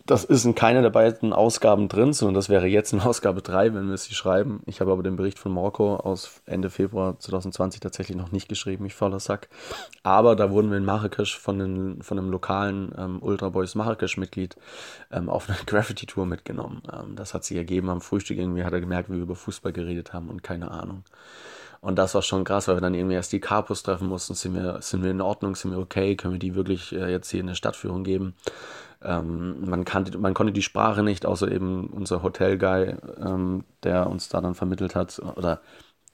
Das ist in keiner der beiden Ausgaben drin, sondern das wäre jetzt in Ausgabe 3, wenn wir sie schreiben. Ich habe aber den Bericht von Marco aus Ende Februar 2020 tatsächlich noch nicht geschrieben, ich fauler Sack. Aber da wurden wir in Marrakesch von, den, von einem lokalen ähm, Ultra Boys Marrakesch-Mitglied ähm, auf eine Graffiti-Tour mitgenommen. Ähm, das hat sich ergeben am Frühstück. Irgendwie hat er gemerkt, wie wir über Fußball geredet haben und keine Ahnung. Und das war schon krass, weil wir dann irgendwie erst die Carpus treffen mussten. Sind wir, sind wir in Ordnung? Sind wir okay? Können wir die wirklich äh, jetzt hier in der Stadtführung geben? Ähm, man, kannte, man konnte die Sprache nicht, außer eben unser Hotelguy, ähm, der uns da dann vermittelt hat oder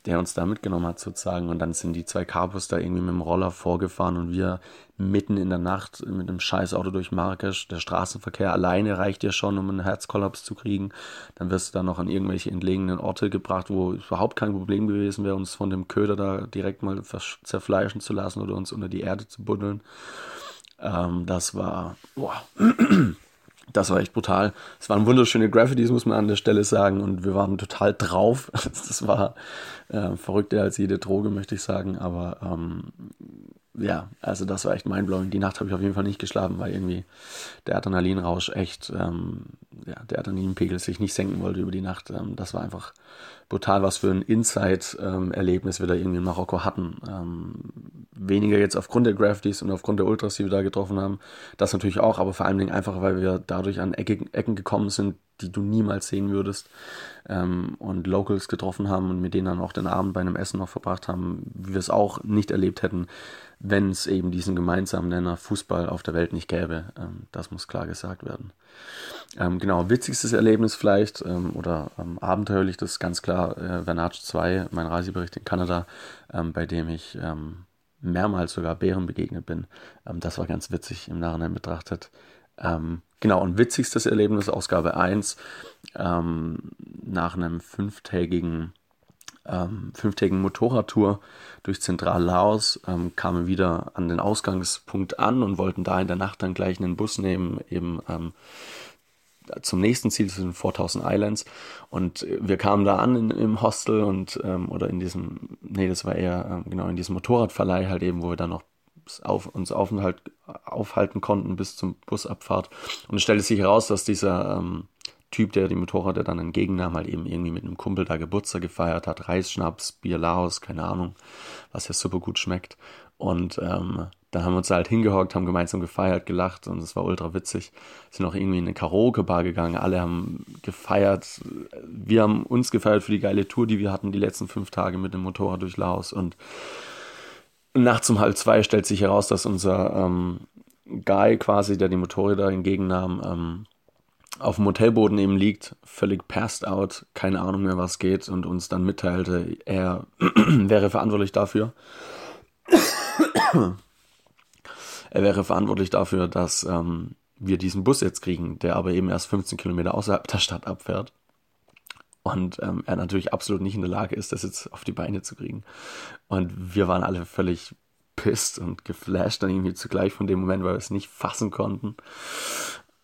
der uns da mitgenommen hat sozusagen. Und dann sind die zwei Carpus da irgendwie mit dem Roller vorgefahren und wir mitten in der Nacht mit einem scheiß Auto durch Marrakesch. Der Straßenverkehr alleine reicht ja schon, um einen Herzkollaps zu kriegen. Dann wirst du dann noch an irgendwelche entlegenen Orte gebracht, wo überhaupt kein Problem gewesen wäre, uns von dem Köder da direkt mal zerfleischen zu lassen oder uns unter die Erde zu buddeln. Ähm, das war, boah, das war echt brutal. Es waren wunderschöne Graffitis, muss man an der Stelle sagen, und wir waren total drauf. Das war äh, verrückter als jede Droge, möchte ich sagen, aber ähm, ja, also das war echt mindblowing. Die Nacht habe ich auf jeden Fall nicht geschlafen, weil irgendwie der Adrenalinrausch echt, ähm, ja, der Adrenalinpegel sich nicht senken wollte über die Nacht. Ähm, das war einfach brutal, was für ein Inside-Erlebnis wir da irgendwie in Marokko hatten. Ähm, weniger jetzt aufgrund der Graffitis und aufgrund der Ultras, die wir da getroffen haben. Das natürlich auch, aber vor allen Dingen einfach, weil wir dadurch an Ecken, Ecken gekommen sind, die du niemals sehen würdest. Ähm, und Locals getroffen haben und mit denen dann auch den Abend bei einem Essen noch verbracht haben, wie wir es auch nicht erlebt hätten, wenn es eben diesen gemeinsamen Nenner Fußball auf der Welt nicht gäbe. Ähm, das muss klar gesagt werden. Ähm, genau, witzigstes Erlebnis vielleicht ähm, oder ähm, abenteuerlich, das ist ganz klar äh, Vernage 2, mein Reisebericht in Kanada, ähm, bei dem ich mehrmals sogar Bären begegnet bin. das war ganz witzig im Nachhinein betrachtet. genau, und witzigstes Erlebnis, Ausgabe 1, nach einem fünftägigen ähm, fünftägigen Motorradtour durch Zentral-Laos, ähm, kamen wieder an den Ausgangspunkt an und wollten da in der Nacht dann gleich einen Bus nehmen, eben ähm, zum nächsten Ziel, zu den 4000 Islands. Und wir kamen da an in, im Hostel und, ähm, oder in diesem, nee, das war eher, ähm, genau, in diesem Motorradverleih halt eben, wo wir dann noch auf, uns aufhalten konnten bis zum Busabfahrt. Und es stellte sich heraus, dass dieser, ähm, Typ, der die Motorräder dann entgegennahm, halt eben irgendwie mit einem Kumpel da Geburtstag gefeiert hat, Reisschnaps, Bier Laos, keine Ahnung, was ja super gut schmeckt. Und ähm, dann haben wir uns halt hingehockt, haben gemeinsam gefeiert, gelacht und es war ultra witzig. Sind auch irgendwie in eine Karaoke-Bar gegangen, alle haben gefeiert. Wir haben uns gefeiert für die geile Tour, die wir hatten, die letzten fünf Tage mit dem Motorrad durch Laos. Und nachts um halb zwei stellt sich heraus, dass unser ähm, Guy quasi, der die Motorräder entgegennahm, ähm, auf dem Hotelboden eben liegt, völlig passed out, keine Ahnung mehr, was geht und uns dann mitteilte, er wäre verantwortlich dafür. er wäre verantwortlich dafür, dass ähm, wir diesen Bus jetzt kriegen, der aber eben erst 15 Kilometer außerhalb der Stadt abfährt. Und ähm, er natürlich absolut nicht in der Lage ist, das jetzt auf die Beine zu kriegen. Und wir waren alle völlig pisst und geflasht dann irgendwie zugleich von dem Moment, weil wir es nicht fassen konnten.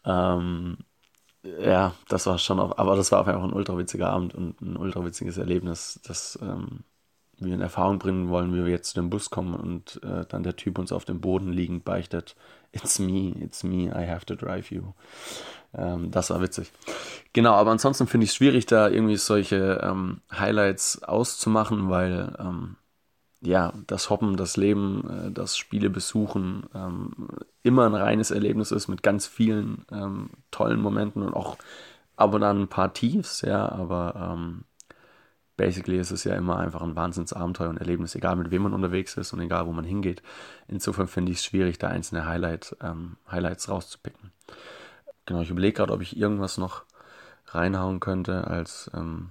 Ähm, ja, das war schon, auf, aber das war einfach ein ultra witziger Abend und ein ultra witziges Erlebnis, das ähm, wir in Erfahrung bringen wollen, wie wir jetzt zu dem Bus kommen und äh, dann der Typ uns auf dem Boden liegend beichtet, it's me, it's me, I have to drive you. Ähm, das war witzig. Genau, aber ansonsten finde ich es schwierig, da irgendwie solche ähm, Highlights auszumachen, weil ähm, ja, das Hoppen, das Leben, äh, das Spiele besuchen ähm, immer ein reines Erlebnis ist mit ganz vielen ähm, tollen Momenten und auch aber dann ein paar Tiefs, ja, aber ähm, basically ist es ja immer einfach ein Wahnsinnsabenteuer und Erlebnis, egal mit wem man unterwegs ist und egal wo man hingeht. Insofern finde ich es schwierig, da einzelne Highlight, ähm, Highlights rauszupicken. Genau, ich überlege gerade, ob ich irgendwas noch reinhauen könnte als ähm,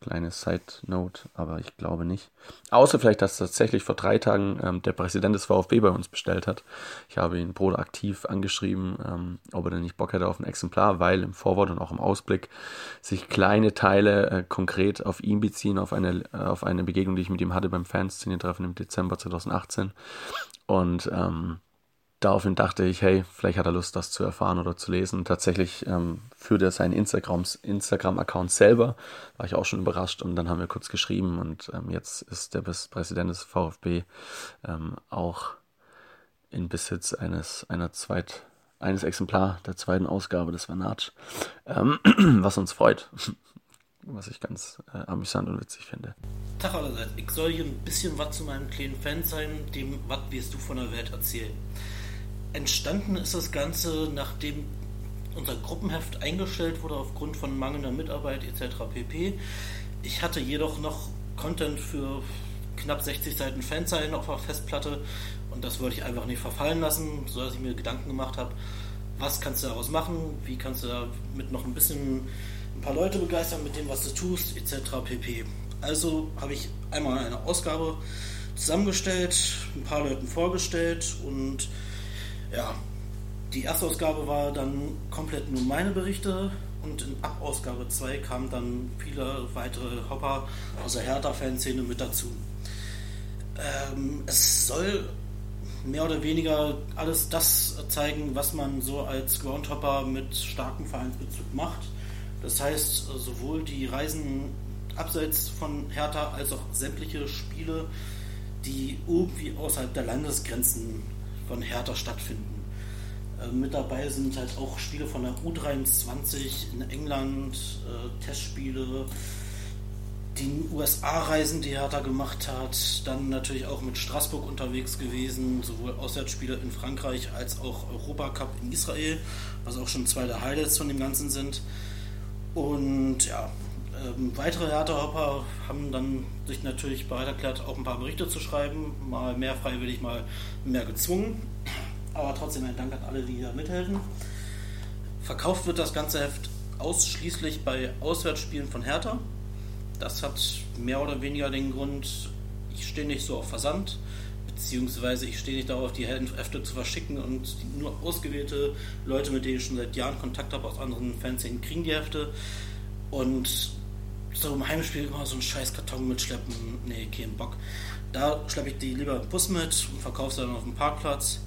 Kleine Side-Note, aber ich glaube nicht. Außer vielleicht, dass tatsächlich vor drei Tagen ähm, der Präsident des VfB bei uns bestellt hat. Ich habe ihn proaktiv angeschrieben, ähm, ob er denn nicht Bock hätte auf ein Exemplar, weil im Vorwort und auch im Ausblick sich kleine Teile äh, konkret auf ihn beziehen, auf eine, äh, auf eine Begegnung, die ich mit ihm hatte beim Fanszene-Treffen im Dezember 2018. Und ähm, daraufhin dachte ich, hey, vielleicht hat er Lust, das zu erfahren oder zu lesen. Tatsächlich ähm, führt er seinen Instagram-Account selber, war ich auch schon überrascht und dann haben wir kurz geschrieben und ähm, jetzt ist der Präsident des VfB ähm, auch in Besitz eines, einer Zweit, eines Exemplar der zweiten Ausgabe des Vanatsch, ähm, was uns freut. was ich ganz äh, amüsant und witzig finde. Tag allerseits, ich soll hier ein bisschen was zu meinem kleinen Fan sein, dem was wirst du von der Welt erzählen. Entstanden ist das Ganze, nachdem unser Gruppenheft eingestellt wurde aufgrund von mangelnder Mitarbeit etc. pp. Ich hatte jedoch noch Content für knapp 60 Seiten Fanzeilen auf der Festplatte und das wollte ich einfach nicht verfallen lassen, sodass ich mir Gedanken gemacht habe, was kannst du daraus machen, wie kannst du damit noch ein bisschen ein paar Leute begeistern mit dem, was du tust, etc. pp. Also habe ich einmal eine Ausgabe zusammengestellt, ein paar Leuten vorgestellt und ja, die erste Ausgabe war dann komplett nur meine Berichte und in ab Ausgabe 2 kamen dann viele weitere Hopper aus der Hertha-Fanszene mit dazu. Ähm, es soll mehr oder weniger alles das zeigen, was man so als Groundhopper mit starkem Vereinsbezug macht. Das heißt, sowohl die Reisen abseits von Hertha als auch sämtliche Spiele, die irgendwie außerhalb der Landesgrenzen von Hertha stattfinden. Äh, mit dabei sind halt auch Spiele von der U23 in England, äh, Testspiele, die USA-Reisen, die Hertha gemacht hat, dann natürlich auch mit Straßburg unterwegs gewesen, sowohl Auswärtsspiele in Frankreich als auch Europacup in Israel, was auch schon zwei der Highlights von dem Ganzen sind. Und ja, ähm, weitere Hertha-Hopper haben dann sich natürlich bereit erklärt, auch ein paar Berichte zu schreiben, mal mehr freiwillig, mal mehr gezwungen. Aber trotzdem ein Dank an alle, die hier mithelfen. Verkauft wird das ganze Heft ausschließlich bei Auswärtsspielen von Hertha. Das hat mehr oder weniger den Grund, ich stehe nicht so auf Versand, beziehungsweise ich stehe nicht darauf, die Hefte zu verschicken und nur ausgewählte Leute, mit denen ich schon seit Jahren Kontakt habe aus anderen Fanszenen, kriegen die Hefte. Und so im Heimspiel immer so einen scheiß Karton mitschleppen, nee, keinen Bock. Da schleppe ich die lieber im Bus mit und verkaufe sie dann auf dem Parkplatz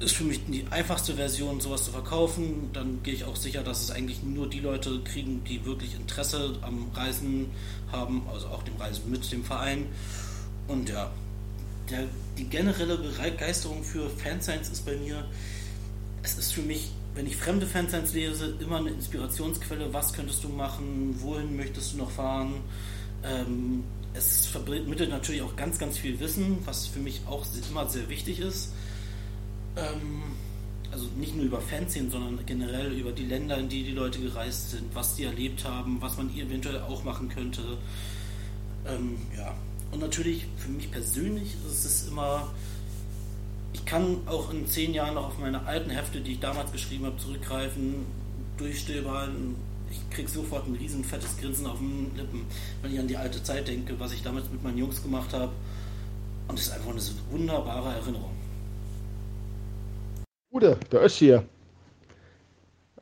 ist für mich die einfachste Version, sowas zu verkaufen. Dann gehe ich auch sicher, dass es eigentlich nur die Leute kriegen, die wirklich Interesse am Reisen haben, also auch dem Reisen mit dem Verein. Und ja, der, die generelle Begeisterung für Fanscience ist bei mir, es ist für mich, wenn ich fremde Fanscience lese, immer eine Inspirationsquelle. Was könntest du machen? Wohin möchtest du noch fahren? Ähm, es vermittelt natürlich auch ganz, ganz viel Wissen, was für mich auch immer sehr wichtig ist ähm, also nicht nur über Fanszenen, sondern generell über die Länder, in die die Leute gereist sind, was die erlebt haben, was man eventuell auch machen könnte. Ähm, ja. Und natürlich für mich persönlich ist es immer, ich kann auch in zehn Jahren noch auf meine alten Hefte, die ich damals geschrieben habe, zurückgreifen, durchstöbern. Ich kriege sofort ein riesen fettes Grinsen auf den Lippen, wenn ich an die alte Zeit denke, was ich damals mit meinen Jungs gemacht habe. Und es ist einfach eine wunderbare Erinnerung. Gude, der Ösch hier.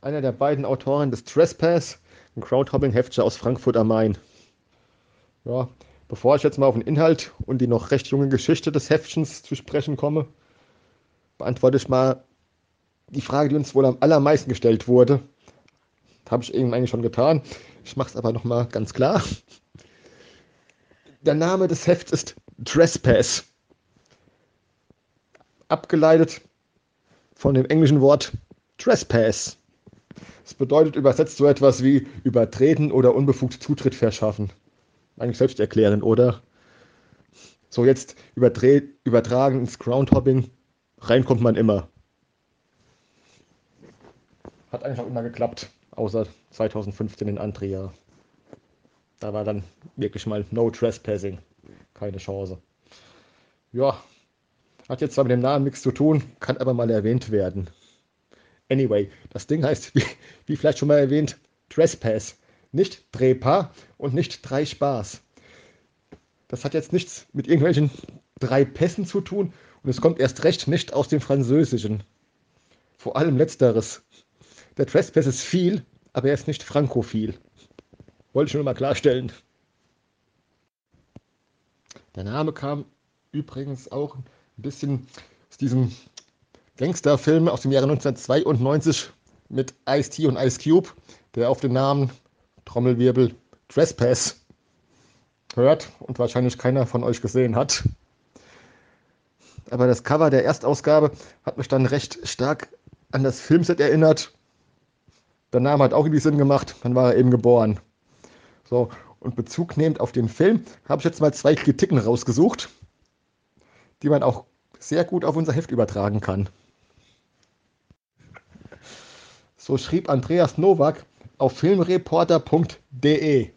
Einer der beiden Autoren des Trespass, ein Crowdhopping-Heftchen aus Frankfurt am Main. Ja, bevor ich jetzt mal auf den Inhalt und die noch recht junge Geschichte des Heftchens zu sprechen komme, beantworte ich mal die Frage, die uns wohl am allermeisten gestellt wurde. Habe ich eben eigentlich schon getan. Ich mache es aber nochmal ganz klar. Der Name des Hefts ist Trespass. Abgeleitet von dem englischen Wort Trespass. Es bedeutet übersetzt so etwas wie übertreten oder unbefugt Zutritt verschaffen. Eigentlich selbst erklären, oder? So jetzt übertragen ins Groundhopping, reinkommt man immer. Hat auch immer geklappt, außer 2015 in Antria. Da war dann wirklich mal No Trespassing. Keine Chance. Ja, hat jetzt zwar mit dem Namen nichts zu tun, kann aber mal erwähnt werden. Anyway, das Ding heißt, wie, wie vielleicht schon mal erwähnt, Trespass. Nicht Trepa und nicht drei Spaß. Das hat jetzt nichts mit irgendwelchen drei Pässen zu tun und es kommt erst recht nicht aus dem Französischen. Vor allem letzteres. Der Trespass ist viel, aber er ist nicht frankophil. Wollte ich nur mal klarstellen. Der Name kam übrigens auch ein bisschen aus diesem Gangsterfilm aus dem Jahre 1992 mit Ice-T und Ice Cube, der auf den Namen Trommelwirbel Trespass hört und wahrscheinlich keiner von euch gesehen hat. Aber das Cover der Erstausgabe hat mich dann recht stark an das Filmset erinnert. Der Name hat auch irgendwie Sinn gemacht, dann war er eben geboren. So, und Bezug nehmend auf den Film habe ich jetzt mal zwei Kritiken rausgesucht die man auch sehr gut auf unser Heft übertragen kann. So schrieb Andreas Nowak auf filmreporter.de.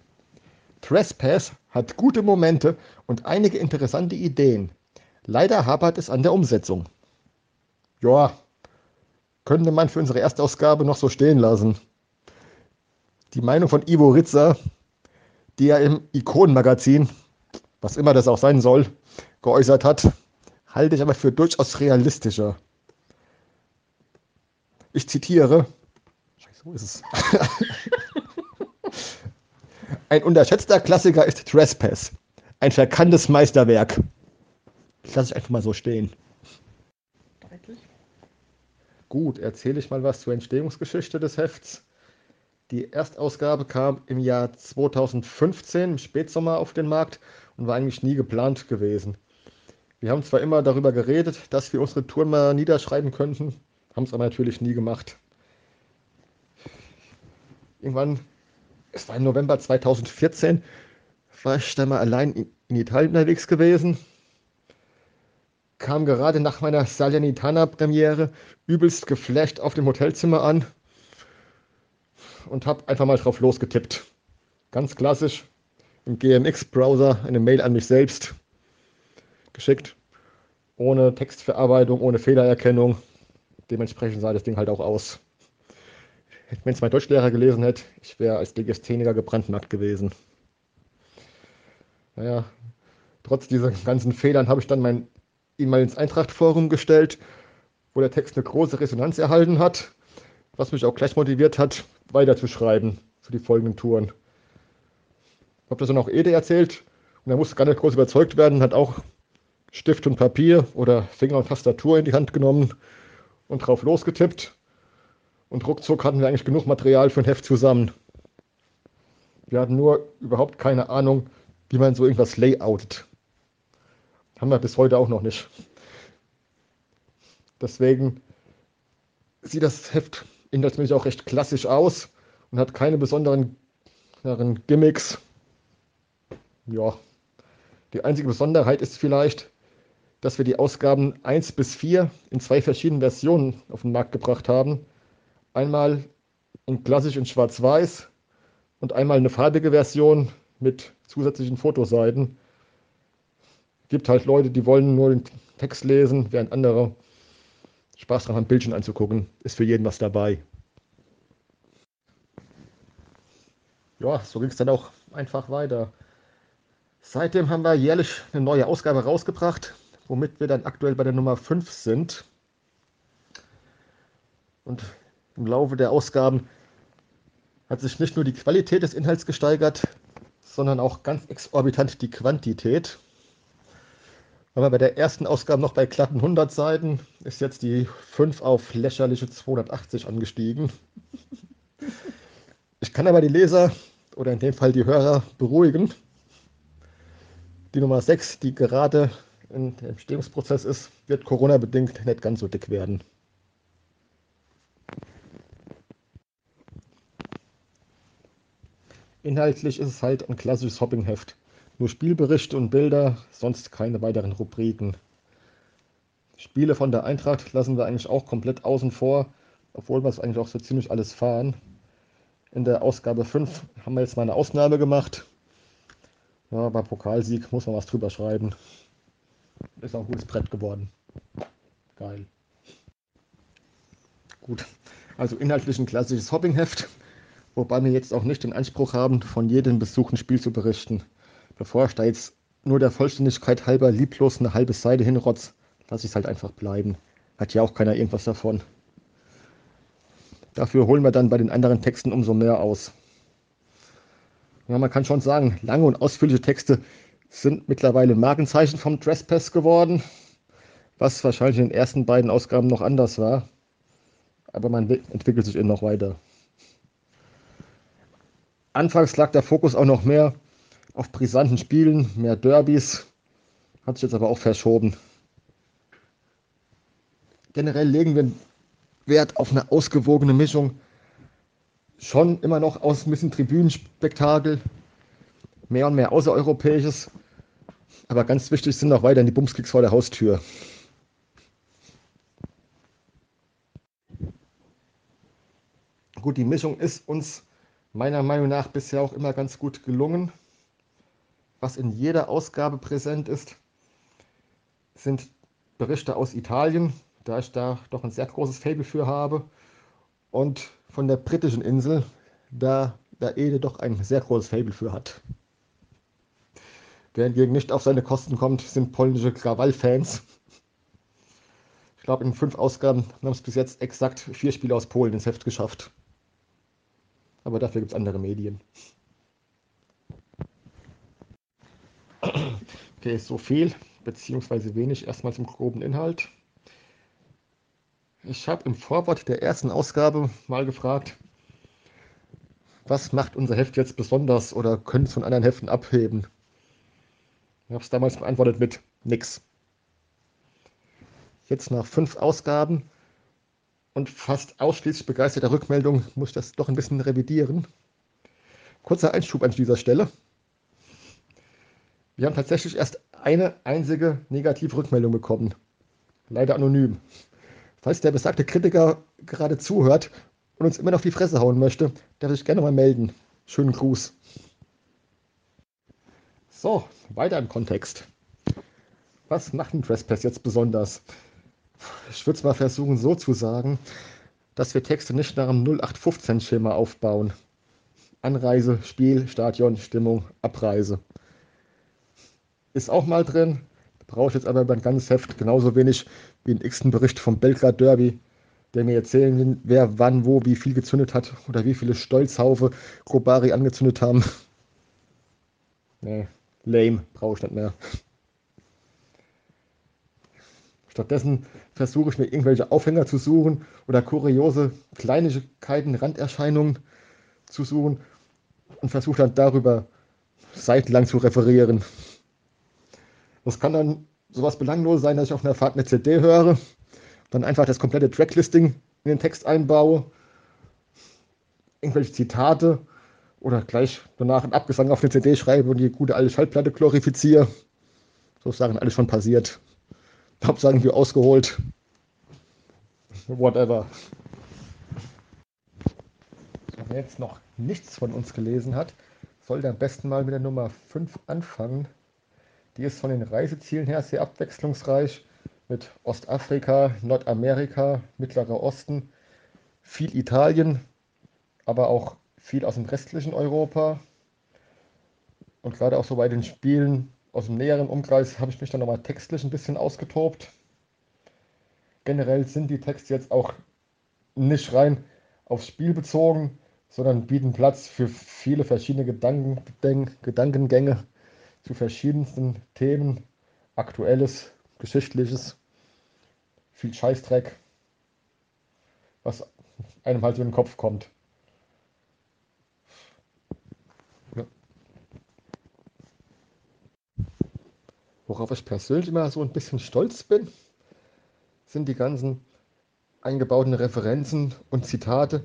Trespass hat gute Momente und einige interessante Ideen. Leider hapert es an der Umsetzung. Ja, könnte man für unsere Erstausgabe noch so stehen lassen. Die Meinung von Ivo Ritzer, die er im Ikonenmagazin, was immer das auch sein soll, geäußert hat, halte ich aber für durchaus realistischer. Ich zitiere. Scheiße, wo ist es? Ein unterschätzter Klassiker ist Trespass. Ein verkanntes Meisterwerk. Das lasse ich einfach mal so stehen. Gut, erzähle ich mal was zur Entstehungsgeschichte des Hefts. Die Erstausgabe kam im Jahr 2015 im Spätsommer auf den Markt und war eigentlich nie geplant gewesen. Wir haben zwar immer darüber geredet, dass wir unsere Touren mal niederschreiben könnten, haben es aber natürlich nie gemacht. Irgendwann, es war im November 2014, war ich dann mal allein in Italien unterwegs gewesen. Kam gerade nach meiner Salernitana-Premiere übelst geflasht auf dem Hotelzimmer an und habe einfach mal drauf losgetippt. Ganz klassisch im GMX-Browser eine Mail an mich selbst geschickt. Ohne Textverarbeitung, ohne Fehlererkennung. Dementsprechend sah das Ding halt auch aus. Wenn es mein Deutschlehrer gelesen hätte, ich wäre als Legastheniker gebrandmarkt gewesen. Naja, trotz dieser ganzen Fehlern habe ich dann mein E-Mail ins Eintracht-Forum gestellt, wo der Text eine große Resonanz erhalten hat, was mich auch gleich motiviert hat, weiterzuschreiben für die folgenden Touren. Ich habe das dann auch Ede erzählt und er musste gar nicht groß überzeugt werden, hat auch Stift und Papier oder Finger und Tastatur in die Hand genommen und drauf losgetippt. Und ruckzuck hatten wir eigentlich genug Material für ein Heft zusammen. Wir hatten nur überhaupt keine Ahnung, wie man so irgendwas layoutet. Haben wir bis heute auch noch nicht. Deswegen sieht das Heft inhaltsmäßig auch recht klassisch aus und hat keine besonderen Gimmicks. Ja, die einzige Besonderheit ist vielleicht, dass wir die Ausgaben 1 bis 4 in zwei verschiedenen Versionen auf den Markt gebracht haben. Einmal in klassisch in Schwarz-Weiß und einmal eine farbige Version mit zusätzlichen Fotoseiten. Gibt halt Leute, die wollen nur den Text lesen, während andere Spaß daran haben, Bildchen anzugucken. Ist für jeden was dabei. Ja, so ging es dann auch einfach weiter. Seitdem haben wir jährlich eine neue Ausgabe rausgebracht, womit wir dann aktuell bei der Nummer 5 sind. Und im Laufe der Ausgaben hat sich nicht nur die Qualität des Inhalts gesteigert, sondern auch ganz exorbitant die Quantität. Waren wir bei der ersten Ausgabe noch bei glatten 100 Seiten, ist jetzt die 5 auf lächerliche 280 angestiegen. Ich kann aber die Leser oder in dem Fall die Hörer beruhigen. Die Nummer 6, die gerade im Entstehungsprozess ist, wird Corona-bedingt nicht ganz so dick werden. Inhaltlich ist es halt ein klassisches Hoppingheft. Nur Spielberichte und Bilder, sonst keine weiteren Rubriken. Spiele von der Eintracht lassen wir eigentlich auch komplett außen vor, obwohl wir es eigentlich auch so ziemlich alles fahren. In der Ausgabe 5 haben wir jetzt mal eine Ausnahme gemacht. Ja, bei Pokalsieg muss man was drüber schreiben. Ist auch ein gutes Brett geworden. Geil. Gut, also inhaltlich ein klassisches Hoppingheft, wobei wir jetzt auch nicht den Anspruch haben, von jedem besuchten Spiel zu berichten. Bevor ich da jetzt nur der Vollständigkeit halber lieblos eine halbe Seite hinrotz, lasse ich es halt einfach bleiben. Hat ja auch keiner irgendwas davon. Dafür holen wir dann bei den anderen Texten umso mehr aus. Ja, man kann schon sagen, lange und ausführliche Texte sind mittlerweile Markenzeichen vom Trespass geworden, was wahrscheinlich in den ersten beiden Ausgaben noch anders war. Aber man entwickelt sich eben noch weiter. Anfangs lag der Fokus auch noch mehr auf brisanten Spielen, mehr Derbys. Hat sich jetzt aber auch verschoben. Generell legen wir Wert auf eine ausgewogene Mischung. Schon immer noch aus ein bisschen Tribünenspektakel, mehr und mehr außereuropäisches. Aber ganz wichtig sind auch weiterhin die Bumskicks vor der Haustür. Gut, die Mischung ist uns meiner Meinung nach bisher auch immer ganz gut gelungen was in jeder Ausgabe präsent ist, sind Berichte aus Italien, da ich da doch ein sehr großes Faible für habe. Und von der britischen Insel, da der Ede doch ein sehr großes Faible für hat. Wer hingegen nicht auf seine Kosten kommt, sind polnische Krawall-Fans. Ich glaube, in fünf Ausgaben haben es bis jetzt exakt vier Spiele aus Polen ins Heft geschafft. Aber dafür gibt es andere Medien. Okay, so viel beziehungsweise wenig erstmal zum groben Inhalt. Ich habe im Vorwort der ersten Ausgabe mal gefragt, was macht unser Heft jetzt besonders oder könnte es von anderen Heften abheben? Ich habe es damals beantwortet mit nix. Jetzt nach fünf Ausgaben und fast ausschließlich begeisterter Rückmeldung muss ich das doch ein bisschen revidieren. Kurzer Einschub an dieser Stelle. Wir haben tatsächlich erst eine einzige negative Rückmeldung bekommen. Leider anonym. Falls der besagte Kritiker gerade zuhört und uns immer noch die Fresse hauen möchte, darf ich gerne mal melden. Schönen Gruß. So, weiter im Kontext. Was macht ein Trespass jetzt besonders? Ich würde es mal versuchen so zu sagen, dass wir Texte nicht nach einem 0815-Schema aufbauen. Anreise, Spiel, Stadion, Stimmung, Abreise. Ist auch mal drin, brauche ich jetzt aber über ein ganzes Heft genauso wenig wie einen x Bericht vom Belgrad Derby, der mir erzählen will, wer wann, wo, wie viel gezündet hat oder wie viele Stolzhaufe Grobari angezündet haben. nee, lame, brauche ich nicht mehr. Stattdessen versuche ich mir irgendwelche Aufhänger zu suchen oder kuriose Kleinigkeiten, Randerscheinungen zu suchen und versuche dann darüber seitenlang zu referieren. Das kann dann sowas belanglos sein, dass ich auf einer Fahrt eine CD höre, dann einfach das komplette Tracklisting in den Text einbaue, irgendwelche Zitate oder gleich danach einen Abgesang auf eine CD schreibe und die gute alte Schallplatte glorifiziere. So Sachen alles schon passiert. Hauptsache irgendwie ausgeholt. Whatever. Wer jetzt noch nichts von uns gelesen hat, sollte am besten mal mit der Nummer 5 anfangen. Die ist von den Reisezielen her sehr abwechslungsreich mit Ostafrika, Nordamerika, Mittlerer Osten, viel Italien, aber auch viel aus dem restlichen Europa. Und gerade auch so bei den Spielen aus dem näheren Umkreis habe ich mich dann nochmal textlich ein bisschen ausgetobt. Generell sind die Texte jetzt auch nicht rein aufs Spiel bezogen, sondern bieten Platz für viele verschiedene Gedanken, Gedankengänge zu verschiedensten Themen, aktuelles, geschichtliches, viel Scheißdreck, was einem halt so in den Kopf kommt. Worauf ich persönlich immer so ein bisschen stolz bin, sind die ganzen eingebauten Referenzen und Zitate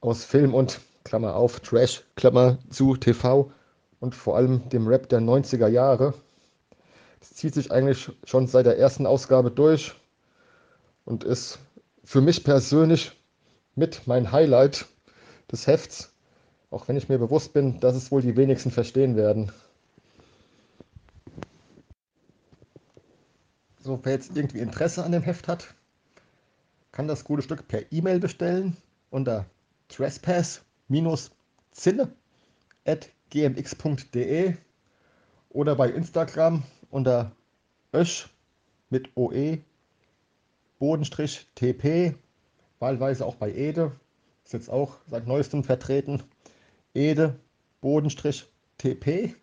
aus Film und Klammer auf, Trash, Klammer zu TV und vor allem dem Rap der 90er Jahre. Das zieht sich eigentlich schon seit der ersten Ausgabe durch und ist für mich persönlich mit mein Highlight des Hefts, auch wenn ich mir bewusst bin, dass es wohl die wenigsten verstehen werden. So, wer jetzt irgendwie Interesse an dem Heft hat, kann das gute Stück per E-Mail bestellen unter trespass-zinne.gmx.de oder bei Instagram unter ösch mit OE Bodenstrich TP, wahlweise auch bei Ede, ist jetzt auch seit neuestem vertreten, Ede Bodenstrich TP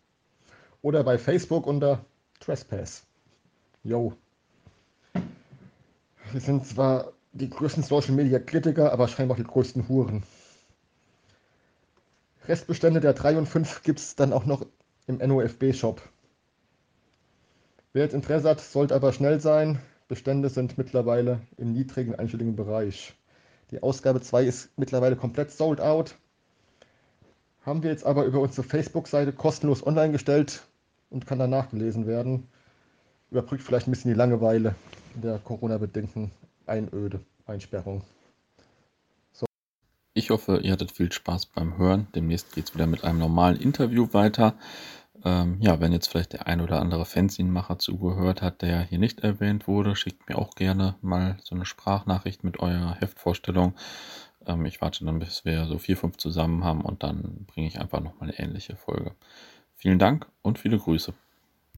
oder bei Facebook unter Trespass. Yo. Wir sind zwar die größten Social Media Kritiker, aber scheinbar auch die größten Huren. Restbestände der 3 und 5 gibt es dann auch noch im NOFB Shop. Wer jetzt Interesse hat, sollte aber schnell sein. Bestände sind mittlerweile im niedrigen einstelligen Bereich. Die Ausgabe 2 ist mittlerweile komplett sold out. Haben wir jetzt aber über unsere Facebook-Seite kostenlos online gestellt und kann danach gelesen werden. Überbrückt vielleicht ein bisschen die Langeweile der Corona-bedingten Einöde, Einsperrung. Ich hoffe, ihr hattet viel Spaß beim Hören. Demnächst geht es wieder mit einem normalen Interview weiter. Ähm, ja, wenn jetzt vielleicht der ein oder andere Fanzine-Macher zugehört hat, der hier nicht erwähnt wurde, schickt mir auch gerne mal so eine Sprachnachricht mit eurer Heftvorstellung. Ähm, ich warte dann, bis wir so vier, fünf zusammen haben und dann bringe ich einfach nochmal eine ähnliche Folge. Vielen Dank und viele Grüße.